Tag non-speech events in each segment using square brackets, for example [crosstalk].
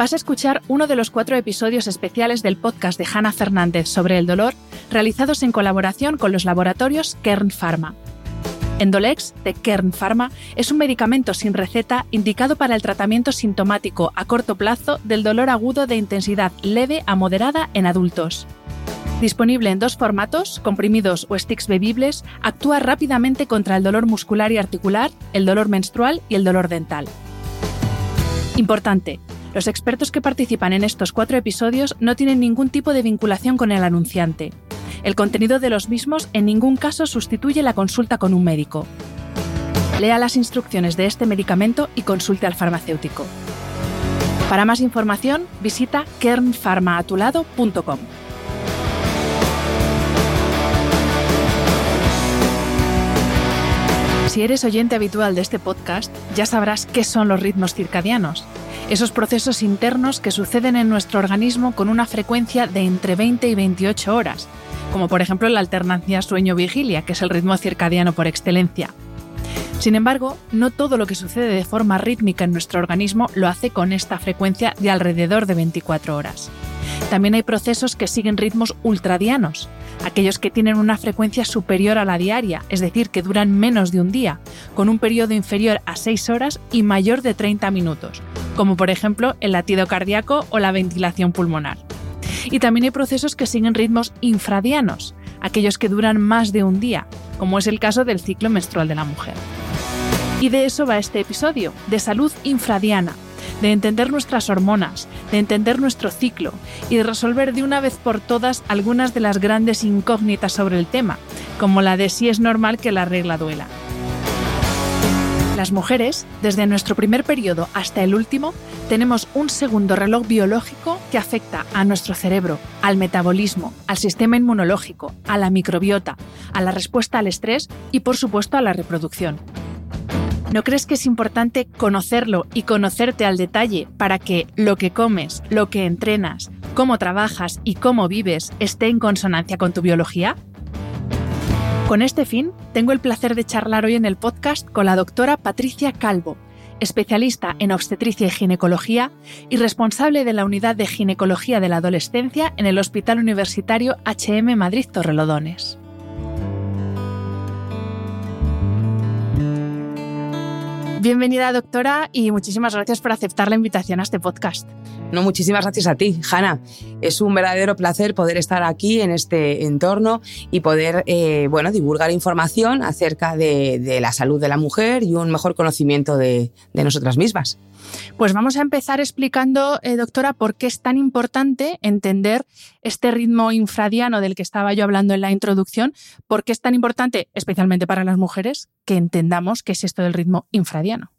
vas a escuchar uno de los cuatro episodios especiales del podcast de Hanna Fernández sobre el dolor, realizados en colaboración con los laboratorios Kern Pharma. Endolex de Kern Pharma es un medicamento sin receta indicado para el tratamiento sintomático a corto plazo del dolor agudo de intensidad leve a moderada en adultos. Disponible en dos formatos, comprimidos o sticks bebibles, actúa rápidamente contra el dolor muscular y articular, el dolor menstrual y el dolor dental. Importante, los expertos que participan en estos cuatro episodios no tienen ningún tipo de vinculación con el anunciante. El contenido de los mismos en ningún caso sustituye la consulta con un médico. Lea las instrucciones de este medicamento y consulte al farmacéutico. Para más información, visita kernfarmaatulado.com. Si eres oyente habitual de este podcast, ya sabrás qué son los ritmos circadianos, esos procesos internos que suceden en nuestro organismo con una frecuencia de entre 20 y 28 horas, como por ejemplo la alternancia sueño-vigilia, que es el ritmo circadiano por excelencia. Sin embargo, no todo lo que sucede de forma rítmica en nuestro organismo lo hace con esta frecuencia de alrededor de 24 horas. También hay procesos que siguen ritmos ultradianos, aquellos que tienen una frecuencia superior a la diaria, es decir, que duran menos de un día, con un periodo inferior a 6 horas y mayor de 30 minutos, como por ejemplo el latido cardíaco o la ventilación pulmonar. Y también hay procesos que siguen ritmos infradianos, aquellos que duran más de un día, como es el caso del ciclo menstrual de la mujer. Y de eso va este episodio, de salud infradiana, de entender nuestras hormonas, de entender nuestro ciclo y de resolver de una vez por todas algunas de las grandes incógnitas sobre el tema, como la de si es normal que la regla duela. Las mujeres, desde nuestro primer periodo hasta el último, tenemos un segundo reloj biológico que afecta a nuestro cerebro, al metabolismo, al sistema inmunológico, a la microbiota, a la respuesta al estrés y por supuesto a la reproducción. ¿No crees que es importante conocerlo y conocerte al detalle para que lo que comes, lo que entrenas, cómo trabajas y cómo vives esté en consonancia con tu biología? Con este fin, tengo el placer de charlar hoy en el podcast con la doctora Patricia Calvo, especialista en obstetricia y ginecología y responsable de la unidad de ginecología de la adolescencia en el Hospital Universitario HM Madrid Torrelodones. Bienvenida, doctora, y muchísimas gracias por aceptar la invitación a este podcast. No, muchísimas gracias a ti, Hanna. Es un verdadero placer poder estar aquí en este entorno y poder eh, bueno, divulgar información acerca de, la salud de la mujer y un mejor conocimiento de, de nosotras mismas. Pues vamos a empezar explicando, eh, doctora, por qué es tan importante entender este ritmo infradiano del que estaba yo hablando en la introducción, por qué es tan importante, especialmente para las mujeres, que entendamos qué es esto del ritmo infradiano.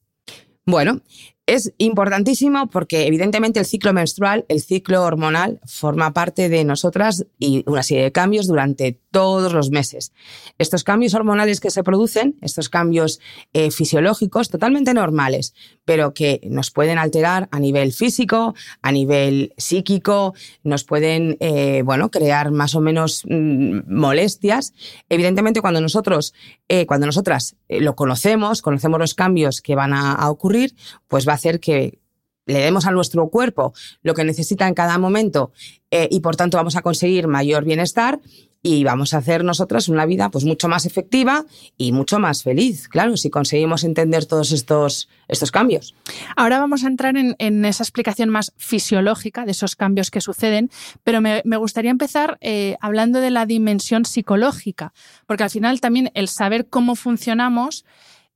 Bueno, es importantísimo porque evidentemente el ciclo menstrual, el ciclo hormonal, forma parte de nosotras y una serie de cambios durante todos los meses. Estos cambios hormonales que se producen, estos cambios eh, fisiológicos totalmente normales, pero que nos pueden alterar a nivel físico, a nivel psíquico, nos pueden, eh, bueno, crear más o menos mm, molestias. Evidentemente, cuando nosotros, eh, cuando nosotras lo conocemos, conocemos los cambios que van a, a ocurrir, pues va a hacer que le demos a nuestro cuerpo lo que necesita en cada momento eh, y por tanto vamos a conseguir mayor bienestar y vamos a hacer nosotras una vida pues mucho más efectiva y mucho más feliz, claro, si conseguimos entender todos estos, estos cambios. Ahora vamos a entrar en, esa explicación más fisiológica de esos cambios que suceden, pero me, gustaría empezar eh, hablando de la dimensión psicológica, porque al final también el saber cómo funcionamos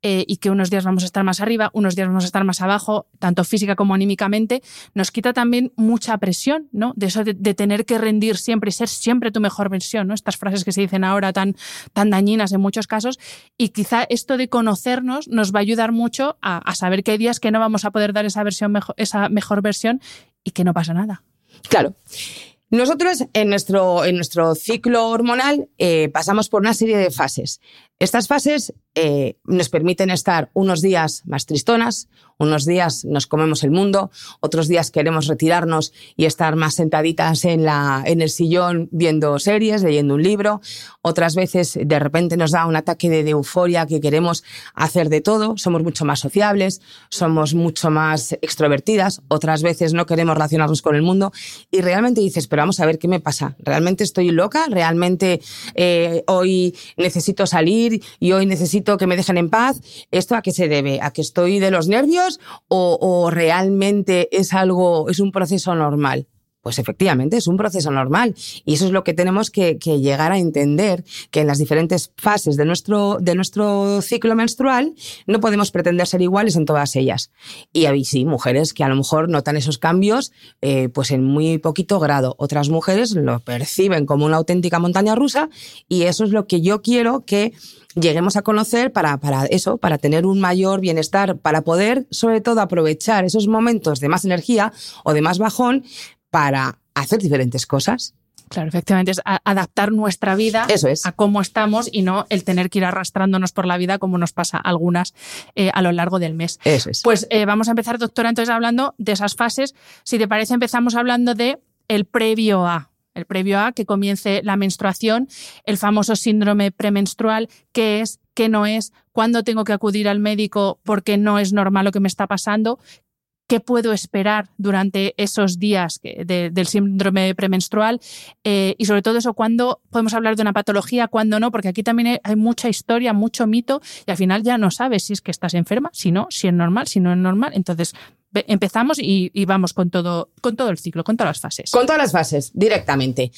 eh, y que unos días vamos a estar más arriba, unos días vamos a estar más abajo, tanto física como anímicamente, nos quita también mucha presión, ¿no? De eso de, tener que rendir siempre y ser siempre tu mejor versión, ¿no? Estas frases que se dicen ahora tan, tan dañinas en muchos casos. Y quizá esto de conocernos nos va a ayudar mucho a, saber que hay días que no vamos a poder dar esa, versión esa mejor versión y que no pasa nada. Claro. Nosotros en nuestro, en nuestro ciclo hormonal eh, pasamos por una serie de fases. Estas fases eh, nos permiten estar unos días más tristonas, unos días nos comemos el mundo, otros días queremos retirarnos y estar más sentaditas en, la, en el sillón viendo series, leyendo un libro, otras veces de repente nos da un ataque de, euforia que queremos hacer de todo, somos mucho más sociables, somos mucho más extrovertidas, otras veces no queremos relacionarnos con el mundo y realmente dices, pero vamos a ver qué me pasa, ¿realmente estoy loca? ¿Realmente eh, hoy necesito salir? Y hoy necesito que me dejen en paz. ¿Esto a qué se debe? ¿A que estoy de los nervios o, o realmente es algo, es un proceso normal? Pues efectivamente es un proceso normal y eso es lo que tenemos que, llegar a entender, que en las diferentes fases de nuestro, de nuestro ciclo menstrual no podemos pretender ser iguales en todas ellas. Y hay sí, mujeres que a lo mejor notan esos cambios eh, pues en muy poquito grado. Otras mujeres lo perciben como una auténtica montaña rusa y eso es lo que yo quiero que lleguemos a conocer para, para eso, para tener un mayor bienestar, para poder sobre todo aprovechar esos momentos de más energía o de más bajón para hacer diferentes cosas. Claro, efectivamente, es adaptar nuestra vida a cómo estamos y no el tener que ir arrastrándonos por la vida como nos pasa a algunas eh, a lo largo del mes. Eso es. Pues eh, vamos a empezar, doctora, entonces hablando de esas fases. Si te parece, empezamos hablando de el previo a, el previo a que comience la menstruación, el famoso síndrome premenstrual, qué es, qué no es, cuándo tengo que acudir al médico porque no es normal lo que me está pasando, qué puedo esperar durante esos días del síndrome premenstrual eh, y sobre todo eso, cuándo podemos hablar de una patología, cuándo no, porque aquí también hay mucha historia, mucho mito y al final ya no sabes si es que estás enferma, si no, si es normal, si no es normal. Entonces empezamos y, vamos con todo, con todo el ciclo, con todas las fases. Con todas las fases, directamente.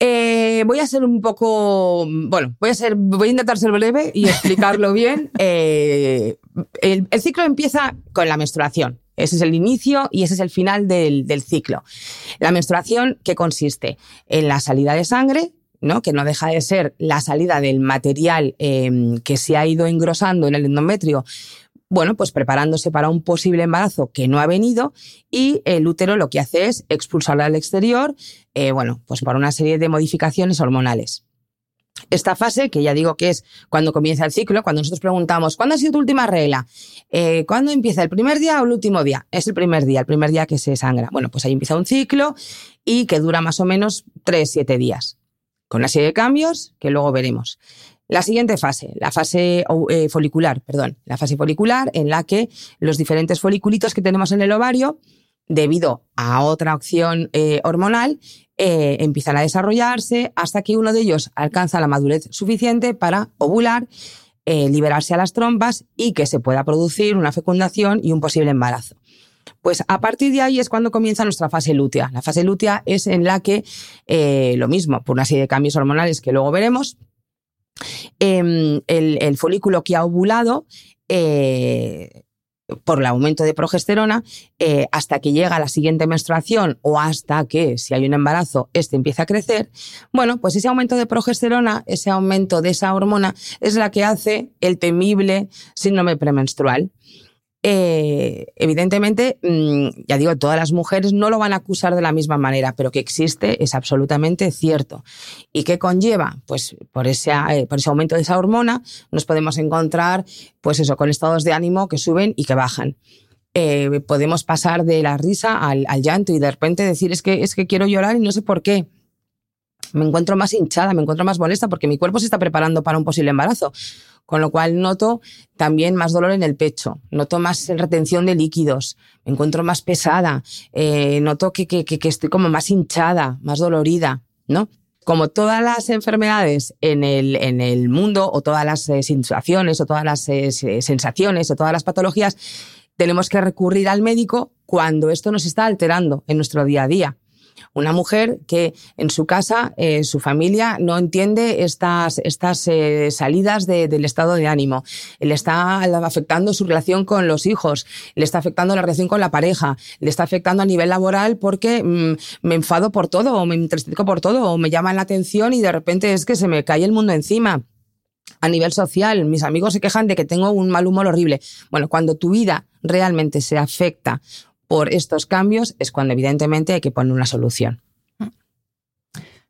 Eh, voy a ser un poco, bueno, voy a ser, voy a intentar ser breve y explicarlo [laughs] bien. Eh, el, ciclo empieza con la menstruación. Ese es el inicio y ese es el final del, ciclo. La menstruación, ¿qué consiste? En la salida de sangre, ¿no? que no deja de ser la salida del material em, que se ha ido engrosando en el endometrio, bueno, pues preparándose para un posible embarazo que no ha venido y el útero lo que hace es expulsarlo al exterior, eh, bueno, pues por una serie de modificaciones hormonales. Esta fase, que ya digo que es cuando comienza el ciclo, cuando nosotros preguntamos, ¿cuándo ha sido tu última regla? Eh, ¿Cuándo empieza? ¿El primer día o el último día? Es el primer día, el primer día que se sangra. Bueno, pues ahí empieza un ciclo y que dura más o menos 3-7 días, con una serie de cambios que luego veremos. La siguiente fase, la fase eh, folicular, perdón, la fase folicular en la que los diferentes foliculitos que tenemos en el ovario, debido a otra opción eh, hormonal, eh, empiezan a desarrollarse hasta que uno de ellos alcanza la madurez suficiente para ovular, eh, liberarse a las trompas y que se pueda producir una fecundación y un posible embarazo. Pues a partir de ahí es cuando comienza nuestra fase lútea. La fase lútea es en la que, lo mismo, por una serie de cambios hormonales que luego veremos, em, el, folículo que ha ovulado por el aumento de progesterona eh, hasta que llega la siguiente menstruación o hasta que, si hay un embarazo, este empieza a crecer, bueno, pues ese aumento de progesterona, ese aumento de esa hormona es la que hace el temible síndrome premenstrual. Eh, evidentemente, mm, ya digo, todas las mujeres no lo van a acusar de la misma manera, pero que existe es absolutamente cierto. ¿Y qué conlleva? Pues por ese, eh, por ese aumento de esa hormona nos podemos encontrar, pues eso, con estados de ánimo que suben y que bajan. Eh, podemos pasar de la risa al, al, llanto y de repente decir es que, es que quiero llorar y no sé por qué. Me encuentro más hinchada, me encuentro más molesta porque mi cuerpo se está preparando para un posible embarazo con lo cual noto también más dolor en el pecho, noto más retención de líquidos, me encuentro más pesada, eh, noto que, que, que, estoy como más hinchada, más dolorida, ¿no? Como todas las enfermedades en el, en el mundo, o todas las eh, sensaciones, o todas las eh, sensaciones, o todas las patologías, tenemos que recurrir al médico cuando esto nos está alterando en nuestro día a día. Una mujer que en su casa, eh, su familia no entiende estas, estas eh, salidas del estado de ánimo. Le está afectando su relación con los hijos, le está afectando la relación con la pareja, le está afectando a nivel laboral porque mm, me enfado por todo o me entristezco por todo o me llaman la atención y de repente es que se me cae el mundo encima a nivel social, mis amigos se quejan de que tengo un mal humor horrible. Bueno, cuando tu vida realmente se afecta por estos cambios es cuando evidentemente hay que poner una solución.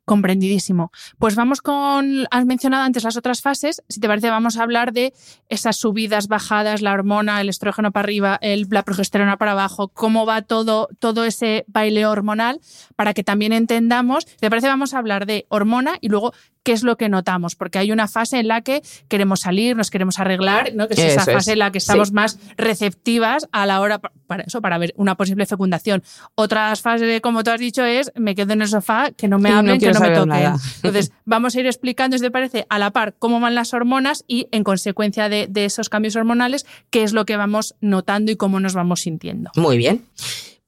Comprendidísimo. Pues vamos con, has mencionado antes las otras fases, si te parece vamos a hablar de esas subidas, bajadas, la hormona, el estrógeno para arriba, la progesterona para abajo, cómo va todo, todo ese baile hormonal, para que también entendamos, si te parece vamos a hablar de hormona y luego qué es lo que notamos, porque hay una fase en la que queremos salir, nos queremos arreglar, ¿no? que es esa fase en la que estamos más receptivas a la hora para eso, para ver una posible fecundación. Otra fase, como tú has dicho, es me quedo en el sofá, que no me hablen, que no me toquen. Entonces, vamos a ir explicando, si te parece, a la par cómo van las hormonas y, en consecuencia de, de esos cambios hormonales, qué es lo que vamos notando y cómo nos vamos sintiendo. Muy bien.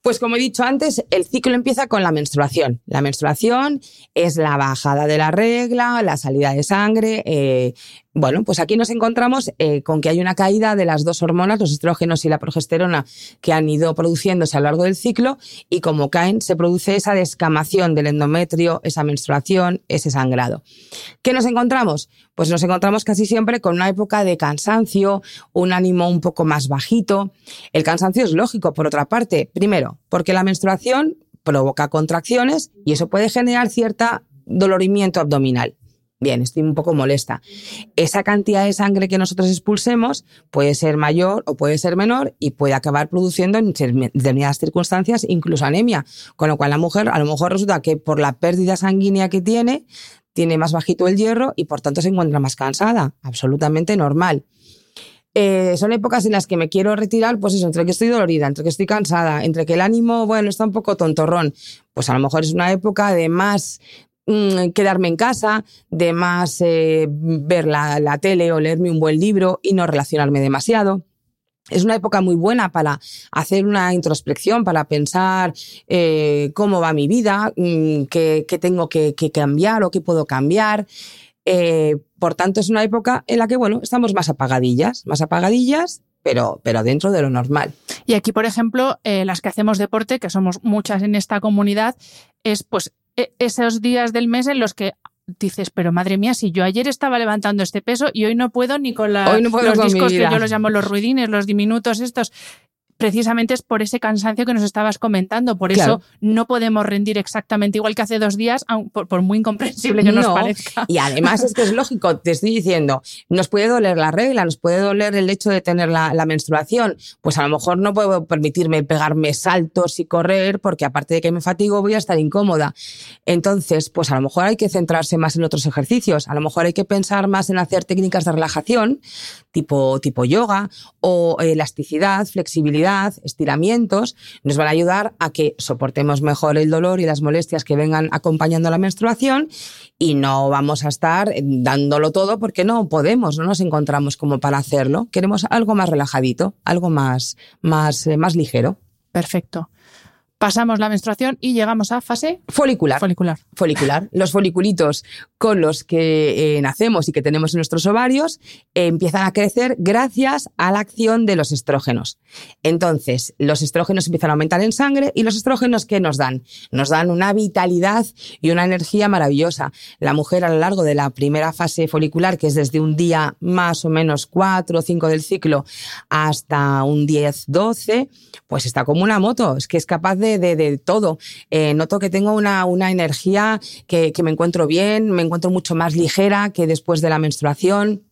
Pues como he dicho antes, el ciclo empieza con la menstruación. La menstruación es la bajada de la regla, la salida de sangre, eh, bueno, pues aquí nos encontramos eh, con que hay una caída de las dos hormonas, los estrógenos y la progesterona, que han ido produciéndose a lo largo del ciclo y como caen se produce esa descamación del endometrio, esa menstruación, ese sangrado. ¿Qué nos encontramos? Pues nos encontramos casi siempre con una época de cansancio, un ánimo un poco más bajito. El cansancio es lógico, por otra parte. Primero, porque la menstruación provoca contracciones y eso puede generar cierta dolorimiento abdominal. Bien, estoy un poco molesta. Esa cantidad de sangre que nosotros expulsemos puede ser mayor o puede ser menor y puede acabar produciendo en determinadas circunstancias incluso anemia. Con lo cual la mujer a lo mejor resulta que por la pérdida sanguínea que tiene, tiene más bajito el hierro y por tanto se encuentra más cansada. Absolutamente normal. Eh, son épocas en las que me quiero retirar, pues eso, entre que estoy dolorida, entre que estoy cansada, entre que el ánimo, bueno, está un poco tontorrón, pues a lo mejor es una época de más Mm, quedarme en casa, de más eh, ver la, tele o leerme un buen libro y no relacionarme demasiado. Es una época muy buena para hacer una introspección, para pensar eh, cómo va mi vida, mm, qué, tengo que, cambiar o qué puedo cambiar. Eh, por tanto, es una época en la que, bueno, estamos más apagadillas, más apagadillas, pero, pero dentro de lo normal. Y aquí, por ejemplo, las que hacemos deporte, que somos muchas en esta comunidad, es pues esos días del mes en los que dices, pero madre mía, si yo ayer estaba levantando este peso y hoy no puedo ni con la, los discos que yo los llamo los ruidines, los diminutos estos, precisamente es por ese cansancio que nos estabas comentando. Por eso no podemos rendir exactamente igual que hace dos días, por, muy incomprensible que nos parezca. Y además es que es lógico, te estoy diciendo, nos puede doler la regla, nos puede doler el hecho de tener la, menstruación. Pues a lo mejor no puedo permitirme pegarme saltos y correr, porque aparte de que me fatigo, voy a estar incómoda. Entonces, pues a lo mejor hay que centrarse más en otros ejercicios. A lo mejor hay que pensar más en hacer técnicas de relajación, tipo, tipo yoga, o elasticidad, flexibilidad estiramientos, nos van a ayudar a que soportemos mejor el dolor y las molestias que vengan acompañando la menstruación y no vamos a estar dándolo todo porque no podemos, no nos encontramos como para hacerlo. Queremos algo más relajadito, algo más, más, eh, más ligero. Perfecto pasamos la menstruación y llegamos a fase folicular. Folicular. Folicular. Los foliculitos con los que eh, nacemos y que tenemos en nuestros ovarios eh, empiezan a crecer gracias a la acción de los estrógenos. Entonces, los estrógenos empiezan a aumentar en sangre y los estrógenos ¿qué nos dan? Nos dan una vitalidad y una energía maravillosa. La mujer a lo largo de la primera fase folicular, que es desde un día más o menos 4 o 5 del ciclo hasta un 10, 12, pues está como una moto, es que es capaz de de, todo. Eh, noto que tengo una, una energía que, que me encuentro bien, me encuentro mucho más ligera que después de la menstruación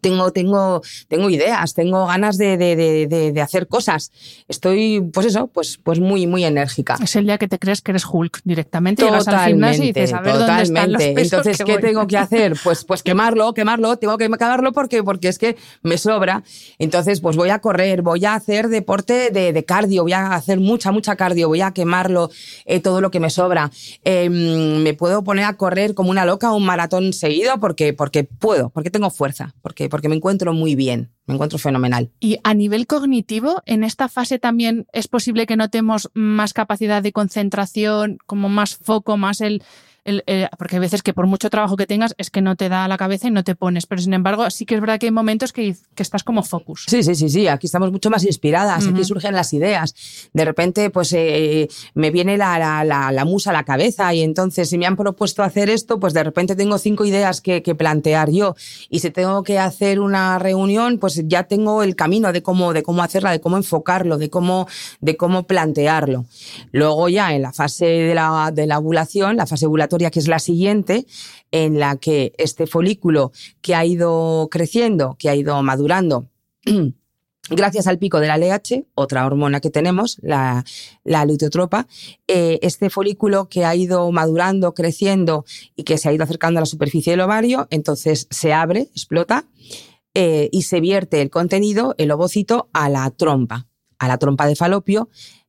tengo, tengo, tengo ideas, tengo ganas de, de, de, de, hacer cosas. Estoy, pues eso, pues, pues muy, muy enérgica. Es el día que te crees que eres Hulk directamente. Totalmente, y dices, a ver totalmente. Dónde están los pesos Entonces, que ¿qué voy? tengo que hacer? Pues, pues [laughs] quemarlo, quemarlo, tengo que quemarlo porque, porque es que me sobra. Entonces, pues voy a correr, voy a hacer deporte de, de cardio, voy a hacer mucha, mucha cardio, voy a quemarlo, eh, todo lo que me sobra. Eh, me puedo poner a correr como una loca un maratón seguido porque, porque puedo, porque tengo fuerza, porque, porque me encuentro muy bien, me encuentro fenomenal. Y a nivel cognitivo, en esta fase también es posible que notemos más capacidad de concentración, como más foco, más el, eh, porque hay veces que por mucho trabajo que tengas es que no te da la cabeza y no te pones, pero sin embargo sí que es verdad que hay momentos que, que estás como focus. Sí, sí, sí, sí, aquí estamos mucho más inspiradas, aquí surgen las ideas, de repente pues eh, me viene la, la, la, musa a la cabeza y entonces si me han propuesto hacer esto, pues de repente tengo cinco ideas que, que, plantear yo y si tengo que hacer una reunión, pues ya tengo el camino de cómo, de cómo hacerla, de cómo enfocarlo, de cómo, de cómo plantearlo. Luego ya en la fase de la, de la ovulación, la fase ovulativa que es la siguiente, en la que este folículo que ha ido creciendo, que ha ido madurando, [clears throat] gracias al pico de la LH, otra hormona que tenemos, la, la luteotropa, eh, este folículo que ha ido madurando, creciendo y que se ha ido acercando a la superficie del ovario, entonces se abre, explota eh, y se vierte el contenido, el ovocito, a la trompa, a la trompa de falopio,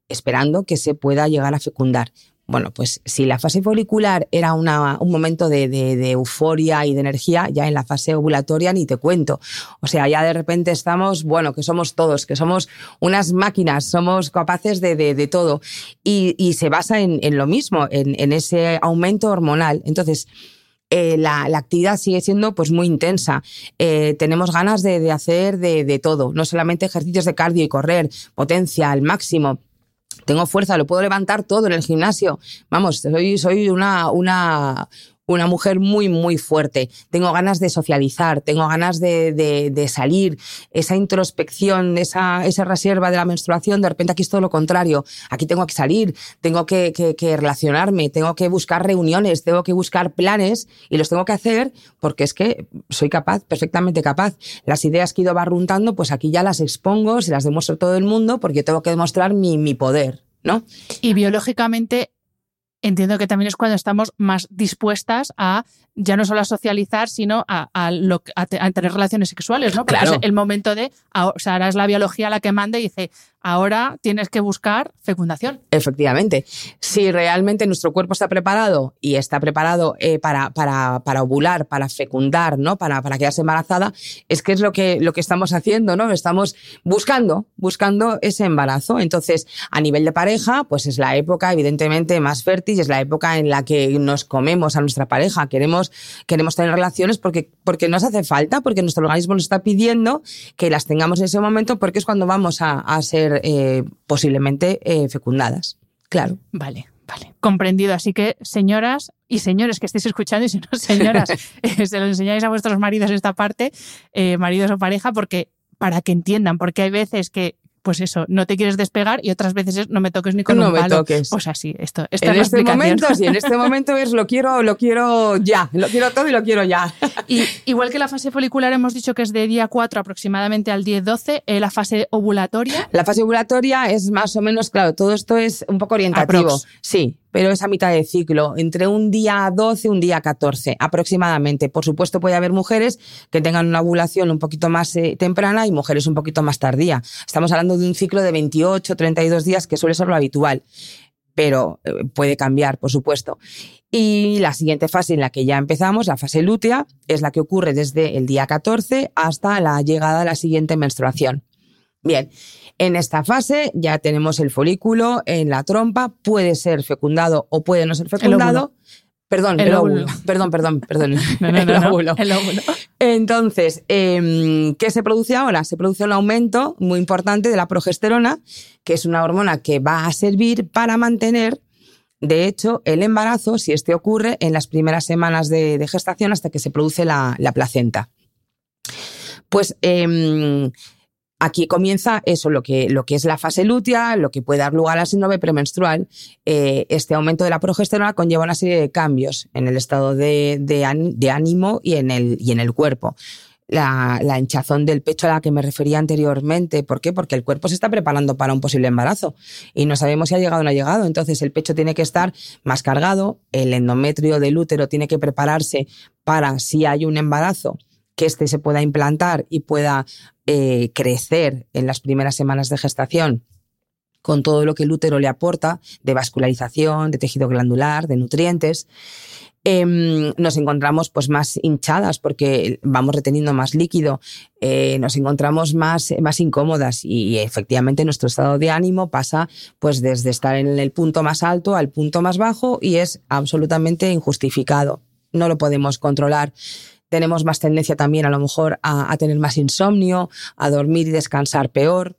esperando que se pueda llegar a fecundar. Bueno, pues si la fase folicular era una, un momento de, euforia y de energía, ya en la fase ovulatoria ni te cuento. O sea, ya de repente estamos, bueno, que somos todos, que somos unas máquinas, somos capaces de, todo. Y, se basa en, lo mismo, en, ese aumento hormonal. Entonces, eh, la, actividad sigue siendo pues muy intensa. Eh, tenemos ganas de, hacer de todo, no solamente ejercicios de cardio y correr, potencia al máximo tengo fuerza, lo puedo levantar todo en el gimnasio. Vamos, soy, soy una, una, una mujer muy, muy fuerte. Tengo ganas de socializar, tengo ganas de, de, salir. Esa introspección, esa, esa reserva de la menstruación, de repente aquí es todo lo contrario. Aquí tengo que salir, tengo que, que, que, relacionarme, tengo que buscar reuniones, tengo que buscar planes y los tengo que hacer porque es que soy capaz, perfectamente capaz. Las ideas que he ido barruntando, pues aquí ya las expongo, se las demuestro todo el mundo porque tengo que demostrar mi, mi poder. ¿No? Y biológicamente entiendo que también es cuando estamos más dispuestas a ya no solo a socializar, sino a, a, lo, a, a tener relaciones sexuales, ¿no? Porque Claro. es el momento de, o sea, ahora es la biología la que manda y dice, ahora tienes que buscar fecundación. Efectivamente. Si realmente nuestro cuerpo está preparado y está preparado eh, para, para, ovular, para fecundar, ¿no? Para, para quedarse embarazada, es que es lo que, lo que estamos haciendo, ¿no? Estamos buscando, buscando ese embarazo. Entonces, a nivel de pareja, pues es la época, evidentemente, más fértil, es la época en la que nos comemos a nuestra pareja. Queremos, queremos tener relaciones porque, porque nos hace falta, porque nuestro organismo nos está pidiendo que las tengamos en ese momento, porque es cuando vamos a, a ser eh, posiblemente eh, fecundadas. Claro. Vale, vale. Comprendido. Así que, señoras y señores que estéis escuchando, y si no, señoras, [laughs] eh, se lo enseñáis a vuestros maridos esta parte, maridos o pareja, porque para que entiendan, porque hay veces que pues eso, no te quieres despegar y otras veces es no me toques ni con no un me palo. toques. Pues así, esto, esta en es este momento, sí, en este [laughs] momento es lo quiero, lo quiero ya, lo quiero todo y lo quiero ya. Y igual que la fase folicular hemos dicho que es de día 4 aproximadamente al 10-12, eh, la fase ovulatoria. La fase ovulatoria es más o menos, claro, todo esto es un poco orientativo. Aprox. Sí, pero es a mitad de ciclo, entre un día 12 y un día 14 aproximadamente. Por supuesto puede haber mujeres que tengan una ovulación un poquito más eh, temprana y mujeres un poquito más tardía. Estamos hablando de un ciclo de 28, 32 días que suele ser lo habitual, pero eh, puede cambiar, por supuesto. Y la siguiente fase en la que ya empezamos, la fase lútea, es la que ocurre desde el día 14 hasta la llegada de la siguiente menstruación. Bien, en esta fase ya tenemos el folículo en la trompa, puede ser fecundado o puede no ser fecundado. Perdón, El el, óvulo. óvulo. [laughs] Perdón, perdón, perdón. [laughs] No, no, el no, óvulo. el óvulo. Entonces, eh, ¿qué se produce ahora? Se produce un aumento muy importante de la progesterona, que es una hormona que va a servir para mantener, de hecho, el embarazo, si este ocurre, en las primeras semanas de, de gestación hasta que se produce la, la placenta. Pues eh, aquí comienza eso, lo que, lo que es la fase lútea, lo que puede dar lugar al síndrome premenstrual. Eh, este aumento de la progesterona conlleva una serie de cambios en el estado de, de, án- de ánimo y en el, y en el cuerpo. La, la hinchazón del pecho a la que me refería anteriormente. ¿Por qué? Porque el cuerpo se está preparando para un posible embarazo y no sabemos si ha llegado o no ha llegado. Entonces el pecho tiene que estar más cargado, el endometrio del útero tiene que prepararse para si hay un embarazo que éste se pueda implantar y pueda eh, crecer en las primeras semanas de gestación con todo lo que el útero le aporta de vascularización, de tejido glandular, de nutrientes. Em, nos encontramos pues más hinchadas porque vamos reteniendo más líquido, eh, nos encontramos más, más incómodas y efectivamente nuestro estado de ánimo pasa pues desde estar en el punto más alto al punto más bajo y es absolutamente injustificado. No lo podemos controlar tenemos más tendencia también a lo mejor a, tener más insomnio, a dormir y descansar peor.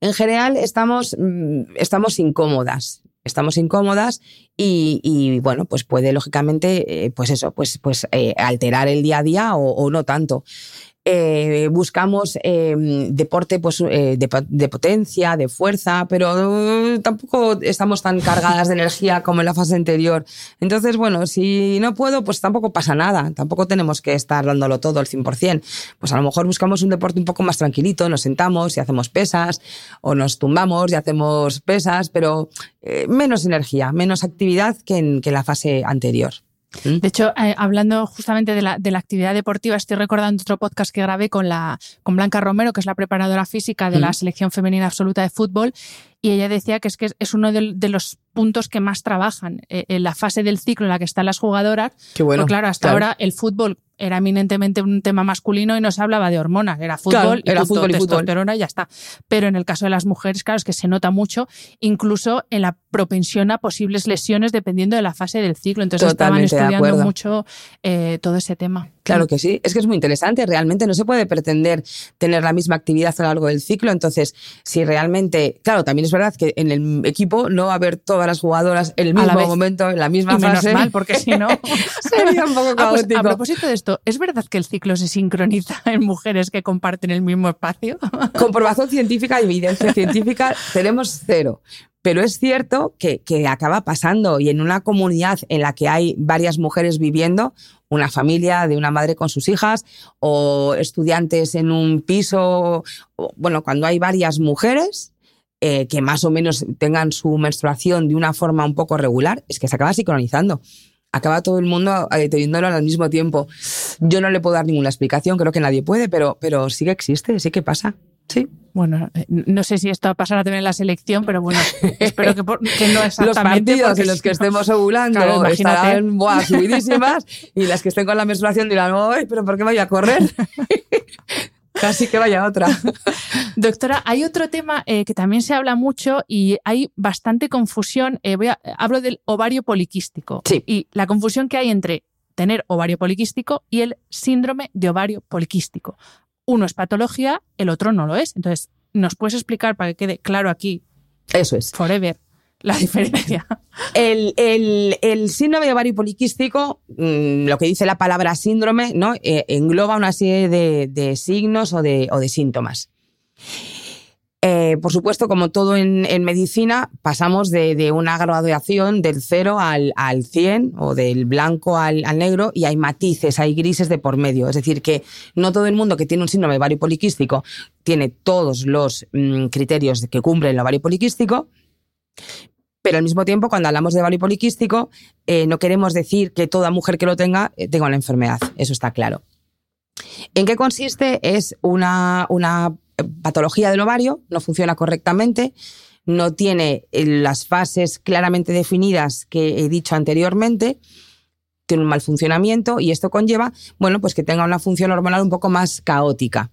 En general estamos, mm, estamos incómodas, estamos incómodas y, bueno, pues puede lógicamente, eh, pues eso, pues, pues eh, alterar el día a día o no tanto. Eh, buscamos em, deporte pues, eh, de, potencia, de fuerza, pero uh, tampoco estamos tan cargadas de energía como en la fase anterior. Entonces, bueno, si no puedo, pues tampoco pasa nada. Tampoco tenemos que estar dándolo todo al 100%. Pues a lo mejor buscamos un deporte un poco más tranquilito, nos sentamos y hacemos pesas, o nos tumbamos y hacemos pesas, pero eh, menos energía, menos actividad que en, que en la fase anterior. De hecho, eh, hablando justamente de la, de la, actividad deportiva, estoy recordando otro podcast que grabé con, la, con Blanca Romero, que es la preparadora física de la selección femenina absoluta de fútbol, y ella decía que es que es uno de, de los puntos que más trabajan eh, en la fase del ciclo en la que están las jugadoras. Qué bueno. Porque, claro, hasta ahora el fútbol era eminentemente un tema masculino y no se hablaba de hormonas, era fútbol y era punto, fútbol y testosterona y ya está. Pero en el caso de las mujeres, claro, es que se nota mucho, incluso en la propensión a posibles lesiones dependiendo de la fase del ciclo. Entonces Totalmente estaban estudiando mucho eh, todo ese tema. Claro que sí, es que es muy interesante. Realmente no se puede pretender tener la misma actividad a lo largo del ciclo. Entonces, si realmente, claro, también es verdad que en el equipo no va a haber todas las jugadoras en el mismo momento, en la misma Y menos fase. mal, porque si no... [laughs] [laughs] Sería un poco Ah, pues, a propósito de esto, ¿es verdad que el ciclo se sincroniza [laughs] en mujeres que comparten el mismo espacio? Comprobación científica y evidencia científica tenemos cero. Pero es cierto que, acaba pasando y en una comunidad en la que hay varias mujeres viviendo, una familia de una madre con sus hijas o estudiantes en un piso, bueno, cuando hay varias mujeres eh, que más o menos tengan su menstruación de una forma un poco regular, es que se acaba sincronizando. Acaba todo el mundo eh, teniéndolo al mismo tiempo. Yo no le puedo dar ninguna explicación, creo que nadie puede, pero, pero sí que existe, sí que pasa. Sí. Bueno, eh, no sé si esto pasará también en la selección, pero bueno, [laughs] espero que, por- que no Los exactamente. partidos porque en los que estemos ovulando Claro, estarán buah, subidísimas y las que estén con la menstruación dirán, ¡ay, pero por qué voy a correr! [laughs] Casi que vaya otra. Doctora, hay otro tema eh, que también se habla mucho y hay bastante confusión. Eh, voy a- hablo del ovario poliquístico. Sí. Y la confusión que hay entre tener ovario poliquístico y el síndrome de ovario poliquístico. Uno es patología, el otro no lo es. Entonces, ¿nos puedes explicar para que quede claro aquí, Eso es. forever, la diferencia? [laughs] El, el- el síndrome de ovario poliquístico, mm, lo que dice la palabra síndrome, ¿no? Eh, engloba una serie de, de signos o de, o de síntomas. Eh, por supuesto, como todo en, medicina, pasamos de, de una graduación del 0 al, al 100 o del blanco al, negro y hay matices, hay grises de por medio. Es decir, que no todo el mundo que tiene un síndrome de ovario poliquístico tiene todos los mm, criterios que cumple el ovario poliquístico, pero al mismo tiempo, cuando hablamos de ovario poliquístico, eh, no queremos decir que toda mujer que lo tenga eh, tenga la enfermedad. Eso está claro. ¿En qué consiste? Es una, una patología del ovario, no funciona correctamente, no tiene eh, las fases claramente definidas que he dicho anteriormente, tiene un mal funcionamiento y esto conlleva, bueno, pues que tenga una función hormonal un poco más caótica.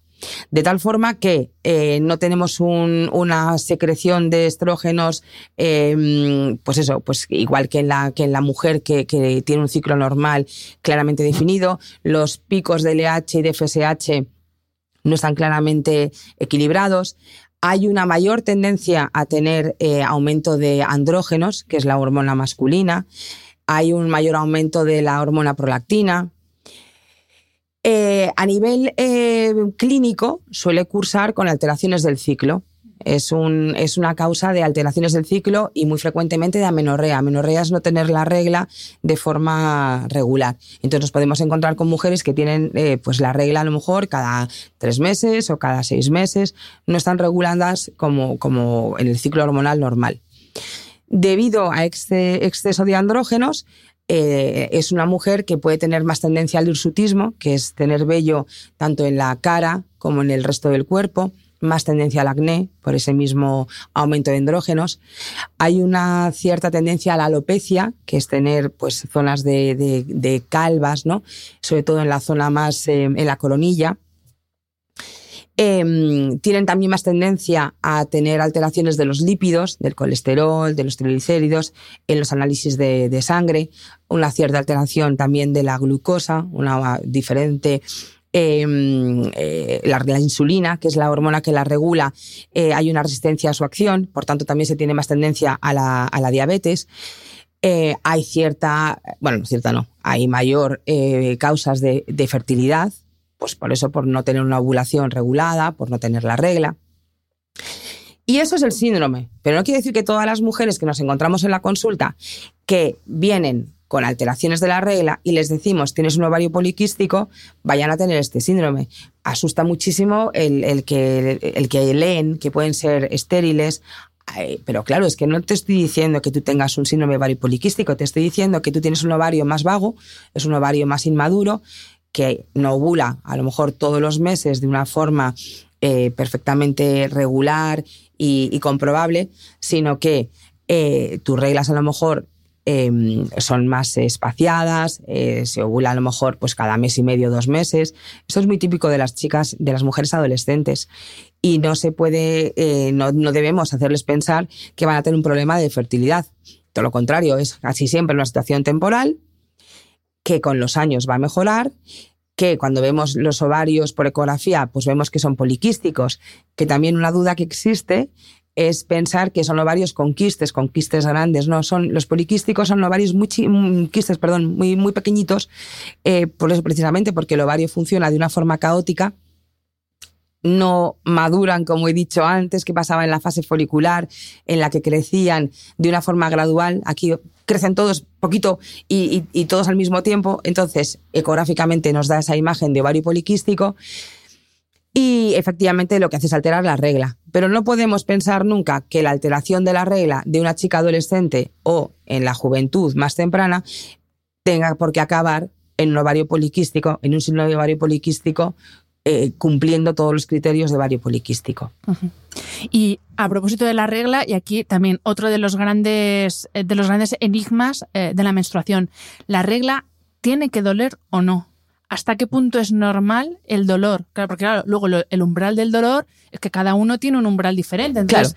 De tal forma que eh, no tenemos un- una secreción de estrógenos, eh, pues eso, pues igual que en la, que en la mujer que, que tiene un ciclo normal claramente definido, los picos de LH y de FSH no están claramente equilibrados. Hay una mayor tendencia a tener eh, aumento de andrógenos, que es la hormona masculina. Hay un mayor aumento de la hormona prolactina. Eh, a nivel eh, clínico suele cursar con alteraciones del ciclo. Es, un, es una causa de alteraciones del ciclo y muy frecuentemente de amenorrea. Amenorrea es no tener la regla de forma regular. Entonces nos podemos encontrar con mujeres que tienen eh, pues la regla a lo mejor cada tres meses o cada seis meses. No están reguladas como, como en el ciclo hormonal normal. Debido a exce- exceso de andrógenos, eh, es una mujer que puede tener más tendencia al hirsutismo, que es tener vello tanto en la cara como en el resto del cuerpo, más tendencia al acné por ese mismo aumento de andrógenos. Hay una cierta tendencia a la alopecia, que es tener pues zonas de, de- calvas, ¿no? Sobre todo en la zona más, eh, en la coronilla. Em, tienen también más tendencia a tener alteraciones de los lípidos, del colesterol, de los triglicéridos, en los análisis de, de sangre, una cierta alteración también de la glucosa, una diferente. Em, eh, la, insulina, que es la hormona que la regula, eh, hay una resistencia a su acción, por tanto también se tiene más tendencia a la, diabetes. Eh, hay cierta, bueno, no cierta no, hay mayor causas de, de fertilidad, pues por eso, por no tener una ovulación regulada, por no tener la regla. Y eso es el síndrome, pero no quiere decir que todas las mujeres que nos encontramos en la consulta que vienen con alteraciones de la regla y les decimos tienes un ovario poliquístico, vayan a tener este síndrome. Asusta muchísimo el, que, el que leen que pueden ser estériles, pero claro, es que no te estoy diciendo que tú tengas un síndrome ovario poliquístico, te estoy diciendo que tú tienes un ovario más vago, es un ovario más inmaduro, que no ovula a lo mejor todos los meses de una forma eh, perfectamente regular y, comprobable, sino que eh, tus reglas a lo mejor em, son más espaciadas, eh, se ovula a lo mejor pues cada mes y medio, dos meses. Esto es muy típico de las chicas, de las mujeres adolescentes. Y no se puede, no, no debemos hacerles pensar que van a tener un problema de fertilidad. Todo lo contrario, es casi siempre una situación temporal que con los años va a mejorar que cuando vemos los ovarios por ecografía, pues vemos que son poliquísticos, que también una duda que existe es pensar que son ovarios con quistes, con grandes, no, son los poliquísticos son ovarios muy mm, quistes, perdón, muy muy pequeñitos, eh, por eso precisamente porque el ovario funciona de una forma caótica no maduran, como he dicho antes, que pasaba en la fase folicular, en la que crecían de una forma gradual. Aquí crecen todos poquito y, todos al mismo tiempo. Entonces, ecográficamente nos da esa imagen de ovario poliquístico. Y efectivamente lo que hace es alterar la regla. Pero no podemos pensar nunca que la alteración de la regla de una chica adolescente o en la juventud más temprana tenga por qué acabar en un ovario poliquístico, en un síndrome de ovario poliquístico eh, cumpliendo todos los criterios de ovario poliquístico. Y a propósito de la regla, y aquí también otro de los grandes, eh, de los grandes enigmas eh, de la menstruación, ¿la regla tiene que doler o no? ¿Hasta qué punto es normal el dolor? Claro, porque claro, luego el umbral del dolor es que cada uno tiene un umbral diferente. Entonces,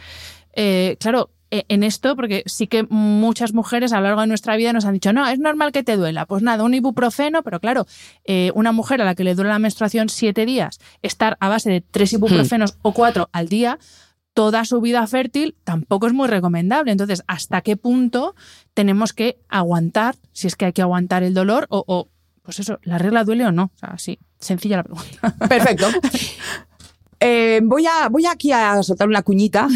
claro, claro eh, en esto, porque sí que muchas mujeres a lo largo de nuestra vida nos han dicho, no, es normal que te duela. Pues nada, un ibuprofeno, pero claro, eh, una mujer a la que le duele la menstruación siete días, estar a base de tres ibuprofenos o cuatro al día, toda su vida fértil tampoco es muy recomendable. Entonces, ¿hasta qué punto tenemos que aguantar, si es que hay que aguantar el dolor o, o pues eso, ¿la regla duele o no? O sea, sí, sencilla la pregunta. [laughs] Perfecto. Eh, voy, a, voy aquí a soltar una cuñita,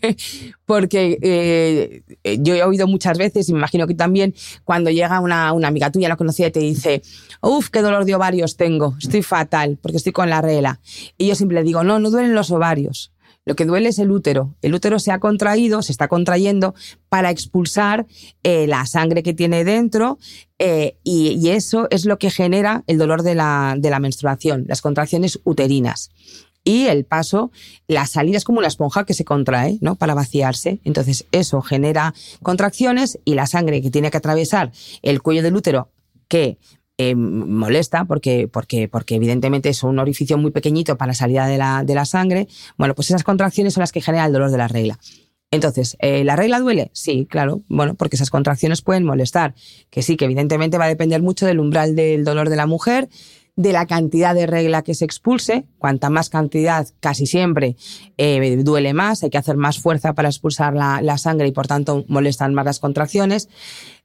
[laughs] porque eh, yo he oído muchas veces, y me imagino que también, cuando llega una, una amiga tuya, la conocida, y te dice, uff, qué dolor de ovarios tengo, estoy fatal, porque estoy con la regla. Y yo siempre le digo, no, no duelen los ovarios. Lo que duele es el útero. El útero se ha contraído, se está contrayendo para expulsar eh, la sangre que tiene dentro y, y, eso es lo que genera el dolor de la, de la menstruación, las contracciones uterinas y el paso, la salida es como una esponja que se contrae, ¿no? Para vaciarse. Entonces, eso genera contracciones y la sangre que tiene que atravesar el cuello del útero, que eh, molesta porque, porque, porque evidentemente es un orificio muy pequeñito para la salida de la, de la sangre. Bueno, pues esas contracciones son las que generan el dolor de la regla. Entonces, eh, ¿la regla duele? Sí, claro. Bueno, porque esas contracciones pueden molestar. Que sí, que evidentemente va a depender mucho del umbral del dolor de la mujer de la cantidad de regla que se expulse. Cuanta más cantidad, casi siempre eh, duele más, hay que hacer más fuerza para expulsar la, sangre y por tanto molestan más las contracciones.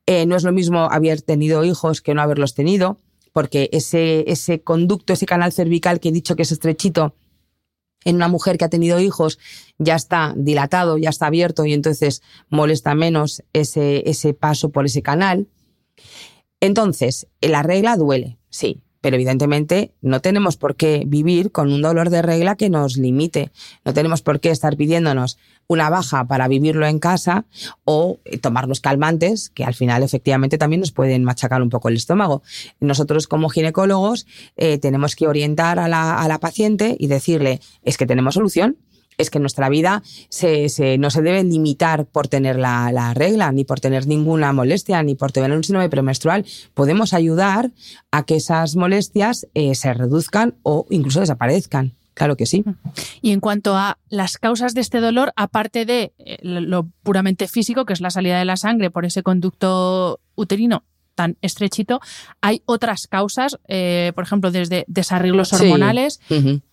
Eh, no es lo mismo haber tenido hijos que no haberlos tenido, porque ese, ese conducto, ese canal cervical que he dicho que es estrechito, en una mujer que ha tenido hijos ya está dilatado, ya está abierto y entonces molesta menos ese, ese paso por ese canal. Entonces, la regla duele, sí, pero evidentemente no tenemos por qué vivir con un dolor de regla que nos limite. No tenemos por qué estar pidiéndonos una baja para vivirlo en casa o eh, tomarnos calmantes que al final efectivamente también nos pueden machacar un poco el estómago. Nosotros como ginecólogos eh, tenemos que orientar a la paciente y decirle es que tenemos solución es que nuestra vida no se debe limitar por tener la, regla, ni por tener ninguna molestia, ni por tener un síndrome premenstrual. Podemos ayudar a que esas molestias eh, se reduzcan o incluso desaparezcan. Claro que sí. Y en cuanto a las causas de este dolor, aparte de eh, lo puramente físico, que es la salida de la sangre por ese conducto uterino, tan estrechito, hay otras causas, eh, por ejemplo, desde desarreglos hormonales,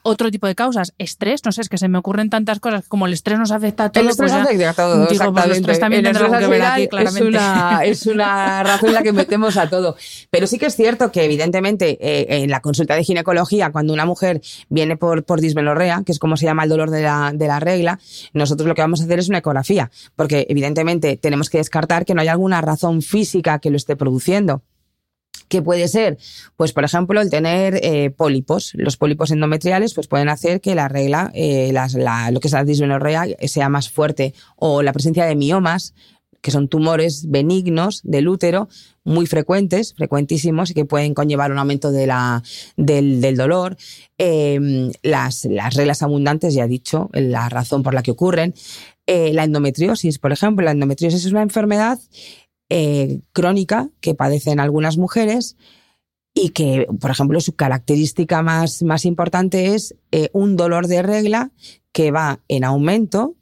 otro tipo de causas, estrés, no sé, es que se me ocurren tantas cosas como el estrés nos afecta a todo. El estrés pues afecta a todo, digo, pues el estrés también el estrés que ver aquí, final es claramente. una, es una [laughs] razón en la que metemos a todo. Pero sí que es cierto que, evidentemente, eh, en la consulta de ginecología, cuando una mujer viene por, por dismenorrea, que es como se llama el dolor de la, de la regla, nosotros lo que vamos a hacer es una ecografía, porque evidentemente tenemos que descartar que no haya alguna razón física que lo esté produciendo. ¿Qué puede ser? Pues, por ejemplo, el tener eh, pólipos. Los pólipos endometriales pues, pueden hacer que la regla, eh, lo que es la dismenorrea, sea más fuerte. O la presencia de miomas, que son tumores benignos del útero, muy frecuentes, frecuentísimos, y que pueden conllevar un aumento de la, del, dolor. Eh, las, las reglas abundantes, ya he dicho, la razón por la que ocurren. Eh, la endometriosis, por ejemplo, la endometriosis es una enfermedad eh, crónica que padecen algunas mujeres y que, por ejemplo, su característica más, más importante es eh, un dolor de regla que va en aumento,